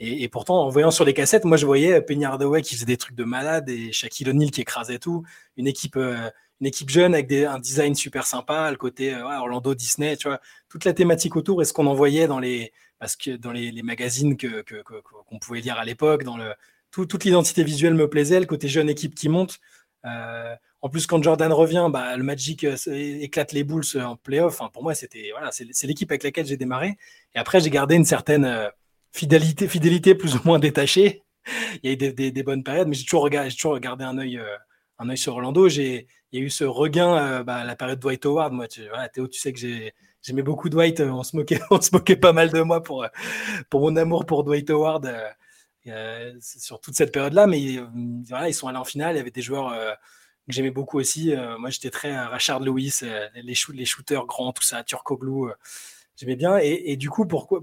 Et, pourtant, en voyant sur les cassettes, moi je voyais Penny Hardaway qui faisait des trucs de malade et Shaquille O'Neal qui écrasait tout. Une équipe, une équipe jeune avec un design super sympa, le côté euh, Orlando Disney, tu vois, toute la thématique autour et ce qu'on envoyait dans les, parce que dans les, magazines que, qu'on pouvait lire à l'époque, dans le, toute l'identité visuelle me plaisait, le côté jeune équipe qui monte. Euh, en plus, quand Jordan revient, bah, le Magic euh, éclate les Bulls en playoff. Enfin, pour moi, c'était voilà, c'est, l'équipe avec laquelle j'ai démarré. Et après, j'ai gardé une certaine fidélité, fidélité plus ou moins détachée. Il y a eu des, bonnes périodes, mais j'ai toujours toujours regardé un œil, un œil sur Orlando. Il y a eu ce regain euh, bah, à la période Dwight Howard. Moi, tu, Théo, tu sais que j'aimais beaucoup Dwight. Euh, on se moquait, on se moquait pas mal de moi pour, euh, pour mon amour pour Dwight Howard sur toute cette période-là. Mais voilà, ils sont allés en finale. Il y avait des joueurs que j'aimais beaucoup aussi. moi, j'étais très Rachard Lewis, les, les, shooters grands, tout ça, Turkoglu. j'aimais bien. Et, du coup, pourquoi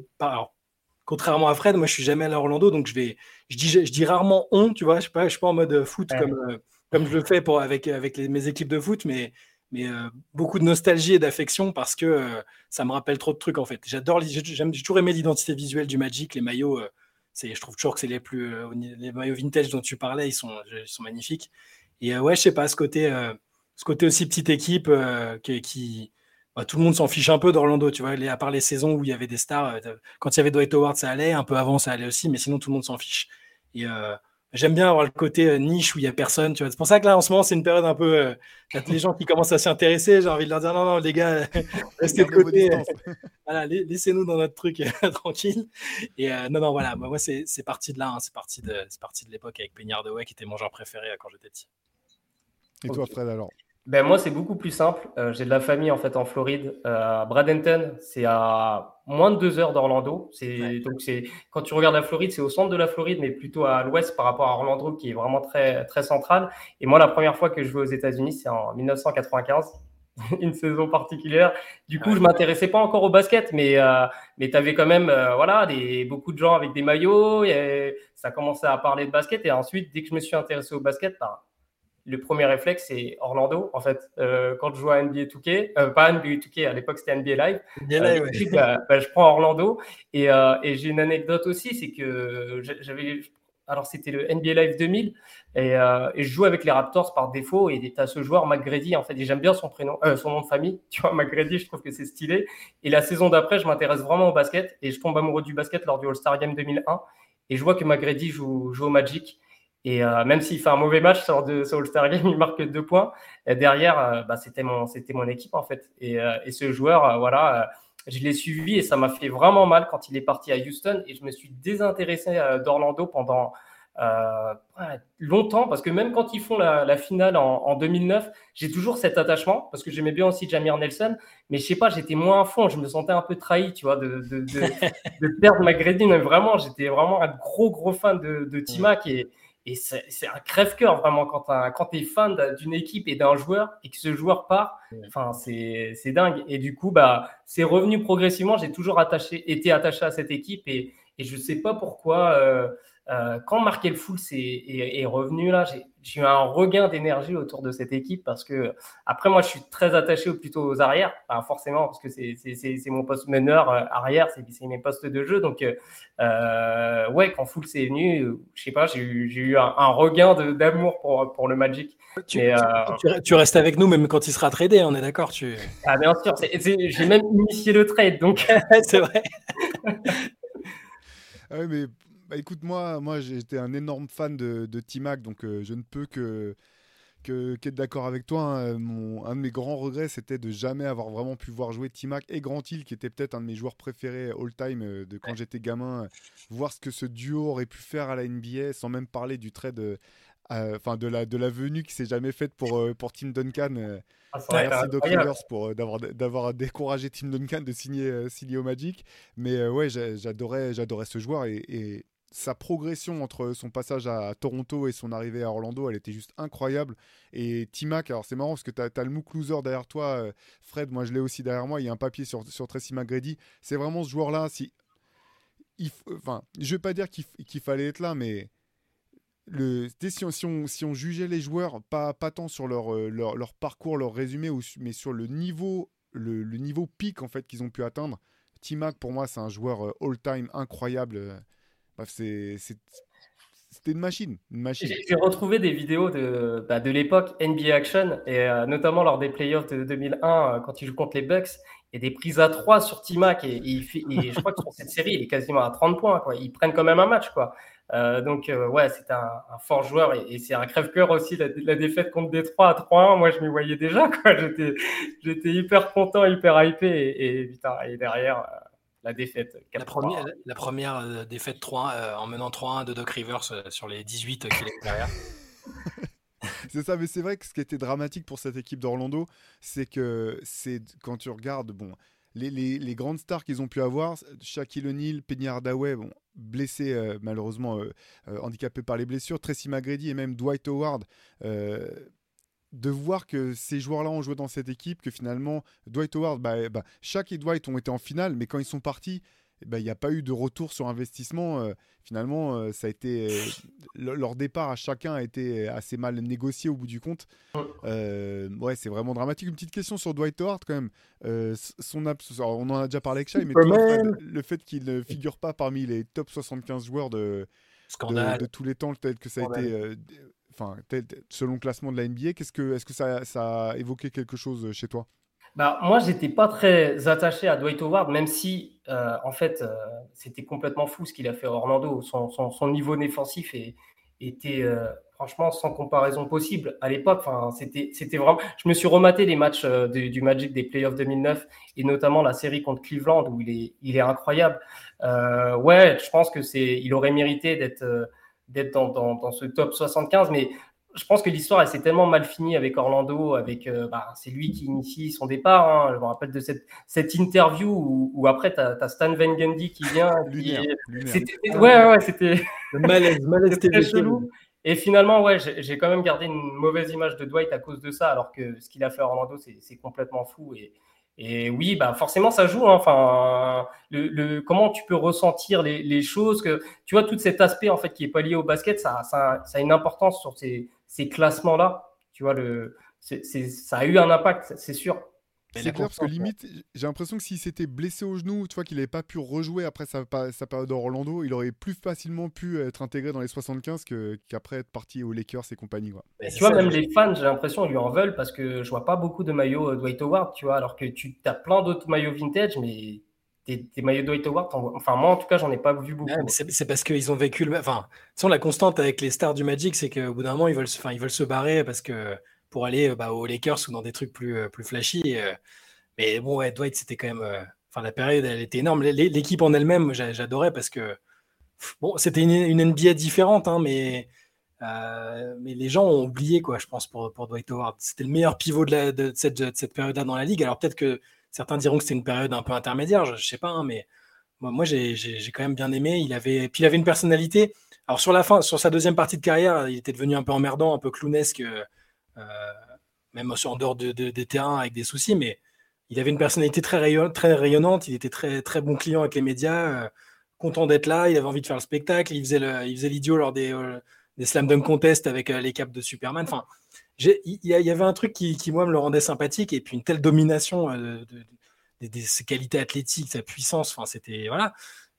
contrairement à Fred, moi, je suis jamais allé à Orlando, donc je vais, je dis, je, dis rarement on, tu vois. Je suis pas, je suis pas en mode foot comme comme je le fais avec, mes équipes de foot, mais, euh, beaucoup de nostalgie et d'affection parce que euh, ça me rappelle trop de trucs en fait. J'adore, j'ai toujours aimé l'identité visuelle du Magic, les maillots. Euh, je trouve toujours que c'est les plus, les maillots vintage dont tu parlais, ils sont, magnifiques. Et ouais, je sais pas, ce côté, ce côté aussi petite équipe qui, qui bah, tout le monde s'en fiche un peu d'Orlando, tu vois. À part les saisons où il y avait des stars, quand il y avait Dwight Howard, ça allait, un peu avant, ça allait aussi, mais sinon tout le monde s'en fiche. Et J'aime bien avoir le côté euh, niche où il n'y a personne. Tu vois. C'est pour ça que là, en ce moment, c'est une période un peu. Euh, les gens qui commencent à s'y intéresser, j'ai envie de leur dire non, non, les gars, restez de côté. voilà, laissez-nous dans notre truc tranquille. Et euh, non, non, voilà, moi, c'est parti de là. Hein. c'est parti de, parti de l'époque avec Peignard de Way qui était mon genre préféré quand j'étais petit. Et toi, Fred, alors? Ben moi, c'est beaucoup plus simple. Euh, j'ai de la famille en fait en Floride, euh, à Bradenton. C'est à moins de deux heures d'Orlando. C'est donc c'est quand tu regardes la Floride, c'est au centre de la Floride, mais plutôt à l'ouest par rapport à Orlando, qui est vraiment très très central. Et moi, la première fois que je vais aux États-Unis, c'est en 1995. une saison particulière. Du coup, je m'intéressais pas encore au basket, mais, euh, mais tu avais quand même euh, voilà, des, beaucoup de gens avec des maillots. Et ça commençait à parler de basket. Et ensuite, dès que je me suis intéressé au basket, bah, le premier réflexe, c'est Orlando. En fait, euh, quand je joue à NBA 2K, pas NBA 2K, à l'époque c'était NBA Live, bah, bah, je prends Orlando. Et, et j'ai une anecdote aussi, c'est que j'avais alors, c'était le NBA Live 2000. Euh, et, je joue avec les Raptors par défaut. Et tu as ce joueur, McGrady, en fait. Et j'aime bien son prénom, euh, son nom de famille. Tu vois, McGrady, je trouve que c'est stylé. Et la saison d'après, je m'intéresse vraiment au basket. Et je tombe amoureux du basket lors du All-Star Game 2001. Et je vois que McGrady joue, joue au Magic. Et euh, même s'il fait un mauvais match sur, de, All-Star Game, il marque deux points. Et derrière, bah, c'était mon, mon équipe, en fait. Et, et ce joueur, voilà je l'ai suivi et ça m'a fait vraiment mal quand il est parti à Houston et je me suis désintéressé euh, d'Orlando pendant euh, longtemps parce que même quand ils font la, finale en, 2009, j'ai toujours cet attachement parce que j'aimais bien aussi Jamir Nelson, mais je sais pas, j'étais moins à fond, je me sentais un peu trahi, tu vois, de, de, de, de perdre mais vraiment, j'étais vraiment un gros gros fan de, de Timac et, et c'est un crève-cœur vraiment quand, quand tu es fan d'une équipe et d'un joueur et que ce joueur part. Enfin, c'est dingue. Et du coup, bah, c'est revenu progressivement. J'ai toujours attaché, été attaché à cette équipe et, et je ne sais pas pourquoi. Euh, euh, quand Markel Fools est, est, revenu là, j'ai eu un regain d'énergie autour de cette équipe parce que après moi je suis très attaché plutôt aux arrières, forcément parce que c'est mon poste meneur euh, arrière, c'est mes postes de jeu. Donc euh, ouais, quand Fools est venu, je sais pas, j'ai eu, un, regain d'amour pour, pour le Magic. Tu, tu, restes avec nous même quand il sera tradé, on est d'accord tu... Ah bien sûr, j'ai même initié le trade, donc c'est vrai. ah oui, mais bah, écoute, moi, moi j'étais un énorme fan de, de T-Mac, donc euh, je ne peux que qu'être d'accord avec toi. Hein. Mon, un de mes grands regrets, c'était de jamais avoir vraiment pu voir jouer T-Mac et Grant Hill, qui était peut-être un de mes joueurs préférés all-time euh, de quand j'étais gamin. voir ce que ce duo aurait pu faire à la NBA, sans même parler du trade, euh, enfin de, la, de la venue qui s'est jamais faite pour, pour Tim Duncan. Ah, merci Doc Rivers pour d'avoir d'avoir découragé Tim Duncan de signer, signer au Magic. Mais ouais, j'adorais j'adorais ce joueur et sa progression entre son passage à Toronto et son arrivée à Orlando, elle était juste incroyable. Et Timac, alors c'est marrant parce que tu as, le MOOC loser derrière toi, euh, Fred, moi je l'ai aussi derrière moi, il y a un papier sur, sur Tracy McGrady. C'est vraiment ce joueur-là, si, enfin, je vais pas dire qu'il fallait être là, mais le, si, on, si, on, si on jugeait les joueurs, pas, pas tant sur leur, euh, leur parcours, leur résumé, mais sur le niveau, le, le niveau pic en fait qu'ils ont pu atteindre, Timac pour moi c'est un joueur euh, all-time incroyable c'était une machine. J'ai retrouvé des vidéos de, bah, de l'époque NBA Action, et euh, notamment lors des playoffs de 2001, euh, quand il joue contre les Bucks, et des prises à 3 sur T-Mac. Et, je crois que sur cette série, il est quasiment à 30 points. Quoi. Ils prennent quand même un match. Quoi. Euh, donc, ouais, c'est un, fort joueur et, c'est un crève-cœur aussi. La, défaite contre Détroit à 3-1, moi, je m'y voyais déjà. J'étais hyper content, hyper hypé. Et, et, et derrière, la défaite. La première, la première euh, défaite 3 euh, en menant 3-1 de Doc Rivers euh, sur les 18 qu'il est derrière. c'est ça, mais c'est vrai que ce qui était dramatique pour cette équipe d'Orlando, c'est que c'est quand tu regardes, bon, les, les, grandes stars qu'ils ont pu avoir, Shaquille O'Neal, Penny Hardaway, bon, blessés malheureusement, handicapés par les blessures, Tracy McGrady et même Dwight Howard de voir que ces joueurs-là ont joué dans cette équipe, que finalement, Dwight Howard, bah, bah, chaque et Dwight ont été en finale, mais quand ils sont partis, eh ben, il n'y a pas eu de retour sur investissement. Euh, finalement, euh, ça a été euh, leur départ à chacun a été assez mal négocié au bout du compte. ouais, c'est vraiment dramatique. Une petite question sur Dwight Howard quand même. son on en a déjà parlé avec Shai, mais le fait qu'il ne figure pas parmi les top 75 joueurs de, de, tous les temps, tel que ça a été selon le classement de la NBA, qu'est-ce que, est-ce que ça, a évoqué quelque chose chez toi? Bah, moi, j'étais pas très attaché à Dwight Howard, même si, euh, en fait, euh, c'était complètement fou ce qu'il a fait à Orlando. Son, niveau défensif était euh, franchement sans comparaison possible. À l'époque, c'était vraiment. Je me suis rematé les matchs du, Magic des playoffs 2009 et notamment la série contre Cleveland où il est, il est incroyable. ouais, je pense que c'est, il aurait mérité d'être d'être dans, dans, ce top 75. Mais je pense que l'histoire, elle s'est tellement mal finie avec Orlando, avec euh, bah, c'est lui qui initie son départ. Hein. Je me rappelle de cette, cette interview où, après, tu as, Stan Van Gundy qui vient. Lunaire, Ouais, ouais, c'était. malaise, malaise très chelou. Et finalement, ouais, j'ai quand même gardé une mauvaise image de Dwight à cause de ça, alors que ce qu'il a fait à Orlando, c'est complètement fou. Et, et, oui, bah forcément, ça joue. Hein. Enfin, le, comment tu peux ressentir les, choses que tu vois tout cet aspect en fait qui est pas lié au basket, ça, ça, a une importance sur ces, ces classements-là. Tu vois, le, ça a eu un impact, c'est sûr. C'est clair parce que limite, j'ai l'impression que s'il s'était blessé au genou, tu vois qu'il n'avait pas pu rejouer après sa, sa période Orlando, il aurait plus facilement pu être intégré dans les 75 qu'après être parti aux Lakers et compagnie. tu vois, même les fans, j'ai l'impression, lui en veulent parce que je vois pas beaucoup de maillots euh, Dwight Howard, tu vois, alors que tu as plein d'autres maillots vintage, mais des, maillots Dwight Howard, enfin moi en tout cas, j'en ai pas vu beaucoup. c'est parce qu'ils ont vécu le. Enfin, la constante avec les stars du Magic, c'est qu'au bout d'un moment, ils veulent, ils veulent se barrer parce que pour aller euh, bah, aux Lakers ou dans des trucs plus, euh, plus flashy. Euh. mais bon, Dwight, c'était quand même. Enfin, la période, elle était énorme. L'équipe en elle-même, j'adorais parce que. Bon, c'était une, NBA différente, hein, mais. mais les gens ont oublié, quoi, je pense, pour, pour Dwight Howard. C'était le meilleur pivot de, cette, cette période-là dans la ligue. Alors peut-être que certains diront que c'était une période un peu intermédiaire, je, ne sais pas, hein, mais moi, moi j'ai quand même bien aimé. Il avait, puis il avait une personnalité. Alors sur la fin, sur sa deuxième partie de carrière, il était devenu un peu emmerdant, un peu clownesque. Euh, même en dehors des terrains avec des soucis, mais il avait une personnalité très, rayonnante, il était très, bon client avec les médias, euh, content d'être là, il avait envie de faire le spectacle, il faisait, l'idiot lors des, euh, slam dunk contest avec les caps de Superman. Enfin, il y, avait un truc qui, moi, me le rendait sympathique, et puis une telle domination de, ses qualités athlétiques, sa puissance, enfin, c'était. Voilà.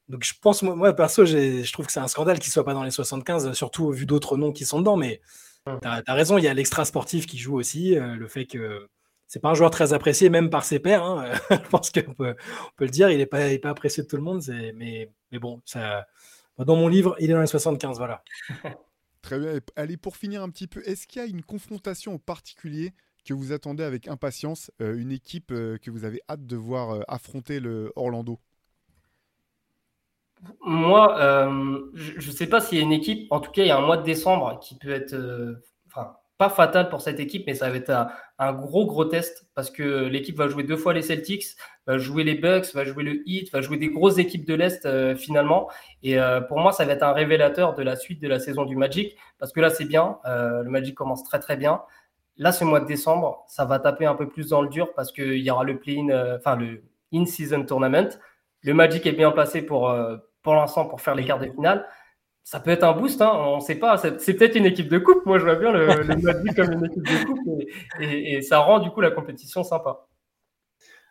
Donc je pense, moi, perso, je trouve que c'est un scandale qu'il soit pas dans les 75, surtout vu d'autres noms qui sont dedans, mais tu as, raison, il y a l'extra sportif qui joue aussi, euh, le fait que c'est pas un joueur très apprécié, même par ses pairs. Hein, je pense qu'on peut, le dire, il n'est pas, apprécié de tout le monde, mais, bon, ça, dans mon livre, il est dans les 75, voilà. Très bien. Allez, pour finir un petit peu, est-ce qu'il y a une confrontation en particulier que vous attendez avec impatience, euh, une équipe euh, que vous avez hâte de voir affronter le Orlando? Moi, euh, je ne sais pas s'il y a une équipe, en tout cas, il y a un mois de décembre qui peut être, euh, enfin, pas fatal pour cette équipe, mais ça va être un, gros, gros test parce que l'équipe va jouer deux fois les Celtics, va jouer les Bucks, va jouer le Heat, va jouer des grosses équipes de l'Est euh, finalement. Et pour moi, ça va être un révélateur de la suite de la saison du Magic parce que là, c'est bien. le Magic commence très, très bien. Là, ce mois de décembre, ça va taper un peu plus dans le dur parce qu'il y aura le play-in, enfin, le in-season tournament. Le Magic est bien placé pour pour l'instant pour faire les quarts de finale. Ça peut être un boost, hein, on ne sait pas. C'est peut-être une équipe de coupe. Moi, je vois bien le, le comme une équipe de coupe et, ça rend du coup la compétition sympa.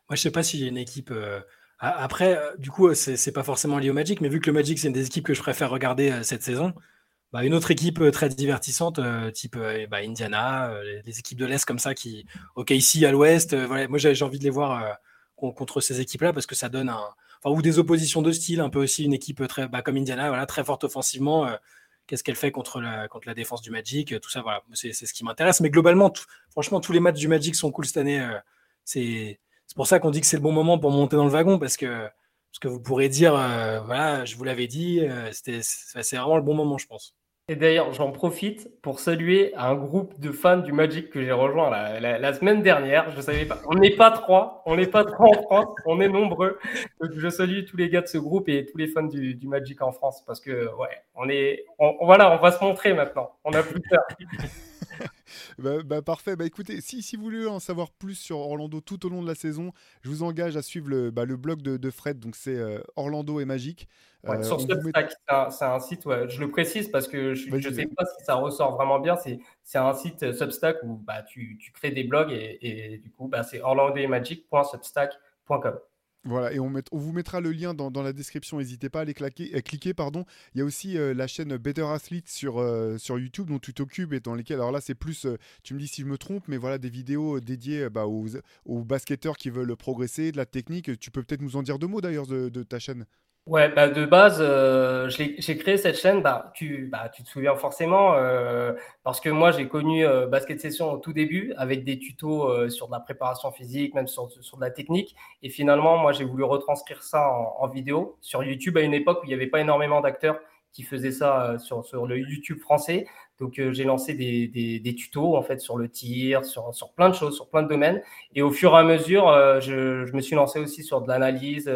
Moi, je ne sais pas s'il y a une équipe. Euh, après, euh, du coup, c'est pas forcément lié au Magic, mais vu que le Magic, c'est une des équipes que je préfère regarder euh, cette saison, bah, une autre équipe très divertissante, type bah, Indiana, les, équipes de l'Est comme ça, qui, ok, ici à l'Ouest, voilà, moi j'ai envie de les voir contre ces équipes-là parce que ça donne un, ou des oppositions de style, un peu aussi une équipe très, bah, comme Indiana, voilà, très forte offensivement. Euh, qu'est-ce qu'elle fait contre la, défense du Magic, tout ça, voilà, c'est ce qui m'intéresse. Mais globalement, franchement, tous les matchs du Magic sont cool cette année. Euh, c'est pour ça qu'on dit que c'est le bon moment pour monter dans le wagon, parce que, parce que vous pourrez dire, euh, voilà, je vous l'avais dit, c'est vraiment le bon moment, je pense. Et d'ailleurs, j'en profite pour saluer un groupe de fans du Magic que j'ai rejoint la, semaine dernière. Je savais pas. On n'est pas trois. On n'est pas trois en France. On est nombreux. Donc, je salue tous les gars de ce groupe et tous les fans du, Magic en France parce que, ouais, on est. voilà, on va se montrer maintenant. On a plus peur. Bah, bah, parfait. Bah, écoutez, si, si vous voulez en savoir plus sur Orlando tout au long de la saison, je vous engage à suivre le, bah, le blog de, Fred. Donc, c'est euh, Orlando et Magique. Euh, sur Substack, c'est un, site, je le précise parce que je ne sais pas si ça ressort vraiment bien. C'est un site euh, Substack où bah, tu, tu, crées des blogs et, du coup, bah, c'est orlandoemagic.substack.com. Voilà, et on, vous mettra le lien dans, la description, n'hésitez pas à à cliquer. Pardon. Il y a aussi euh, la chaîne Better Athlete sur, euh, sur YouTube dont tu t'occupes et dans lesquelles, alors là c'est plus, euh, tu me dis si je me trompe, mais voilà des vidéos dédiées bah, aux, aux, basketteurs qui veulent progresser, de la technique. Tu peux peut-être nous en dire deux mots d'ailleurs de ta chaîne? Ouais, bah de base, euh, j'ai créé cette chaîne, bah tu, bah, tu te souviens forcément, euh, parce que moi j'ai connu euh, Basket Session au tout début avec des tutos euh, sur de la préparation physique, même sur, sur de la technique. Et finalement, moi j'ai voulu retranscrire ça en, en, vidéo sur YouTube à une époque où il n'y avait pas énormément d'acteurs qui faisait ça sur, sur le YouTube français. Donc, j'ai lancé des, des, tutos en fait sur le tir, sur, sur, plein de choses, sur plein de domaines. Et au fur et à mesure, je, je, me suis lancé aussi sur de l'analyse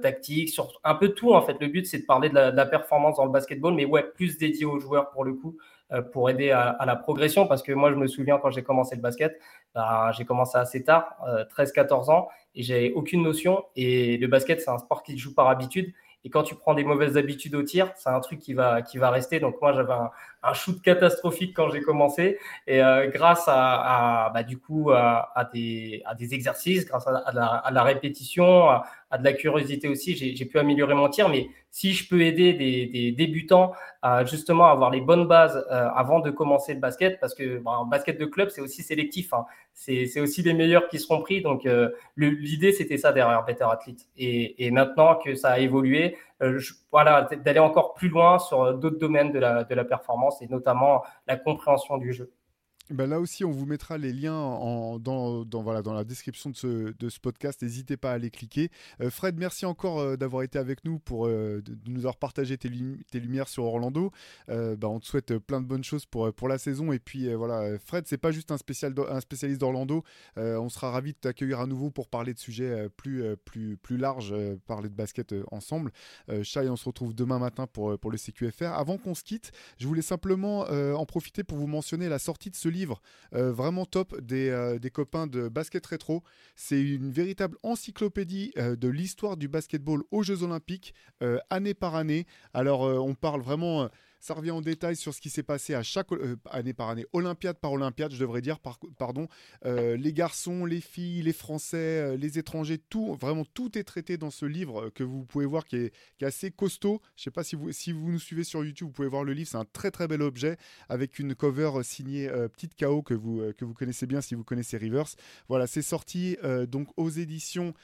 tactique, sur un peu tout en fait. Le but, c'est de parler de la, performance dans le basketball, mais ouais, plus dédié aux joueurs pour le coup. Euh, pour aider à, la progression. Parce que moi, je me souviens quand j'ai commencé le basket, bah, j'ai commencé assez tard, 13-14 euh, ans, et j'avais aucune notion. Et le basket, c'est un sport qui se joue par habitude. Et quand tu prends des mauvaises habitudes au tir, c'est un truc qui va, qui va rester. Donc moi, j'avais un, un, shoot catastrophique quand j'ai commencé. Et euh, grâce à, bah, du coup, à, des, exercices, grâce à, la, répétition, à, de la curiosité aussi, j'ai pu améliorer mon tir. Mais si je peux aider des, débutants à justement avoir les bonnes bases euh, avant de commencer le basket, parce que bah, basket de club, c'est aussi sélectif. Hein. C'est aussi les meilleurs qui seront pris. Donc euh, l'idée, c'était ça derrière Better Athlete. Et, et, maintenant que ça a évolué, euh, voilà, d'aller encore plus loin sur euh, d'autres domaines de la, de la performance et notamment la compréhension du jeu. Ben là aussi, on vous mettra les liens en, dans, la description de ce, podcast. N'hésitez pas à les cliquer. Euh, Fred, merci encore euh, d'avoir été avec nous pour euh, de, nous avoir partagé tes, lumières sur Orlando. Ben, on te souhaite plein de bonnes choses pour, la saison. Et puis voilà, Fred, c'est pas juste un, spécial, un spécialiste d'Orlando. on sera ravi de t'accueillir à nouveau pour parler de sujets plus larges, parler de basket ensemble. Chai, on se retrouve demain matin pour, pour le CQFR. Avant qu'on se quitte, je voulais simplement en profiter pour vous mentionner la sortie de ce livre euh, vraiment top des, euh, des, copains de Basket Rétro. C'est une véritable encyclopédie euh, de l'histoire du basketball aux Jeux Olympiques, année par année. Alors, on parle vraiment ça revient en détail sur ce qui s'est passé à chaque euh, année par année, Olympiade par Olympiade, je devrais dire, pardon. Euh, les garçons, les filles, les Français, euh, les étrangers, tout, vraiment tout est traité dans ce livre que vous pouvez voir qui est, assez costaud. Je ne sais pas si vous, si vous nous suivez sur YouTube, vous pouvez voir le livre. C'est un très très bel objet avec une cover signée Petite KO que vous, que vous connaissez bien si vous connaissez Rivers. Voilà, c'est sorti donc aux éditions,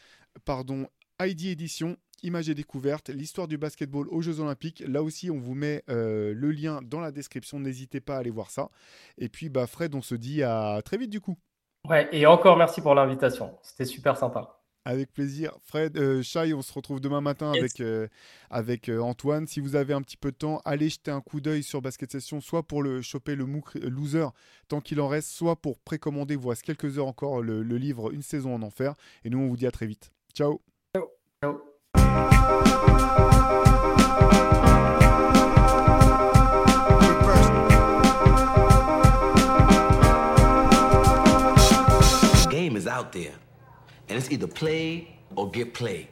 pardon, ID Édition Images et découvertes, l'histoire du basketball aux Jeux Olympiques. Là aussi, on vous met euh, le lien dans la description. N'hésitez pas à aller voir ça. Et puis, bah, Fred, on se dit à très vite du coup. Ouais, et encore merci pour l'invitation. C'était super sympa. Avec plaisir. Fred, euh, Shai, on se retrouve demain matin avec, euh, avec euh, Antoine. Si vous avez un petit peu de temps, allez jeter un coup d'œil sur Basket Session, soit pour le choper le MOOC loser tant qu'il en reste, soit pour précommander, vous reste quelques heures encore, le, le livre Une saison en enfer. Et nous, on vous dit à très vite. Ciao. Ciao. Ciao. Game is out there, and it's either play or get played.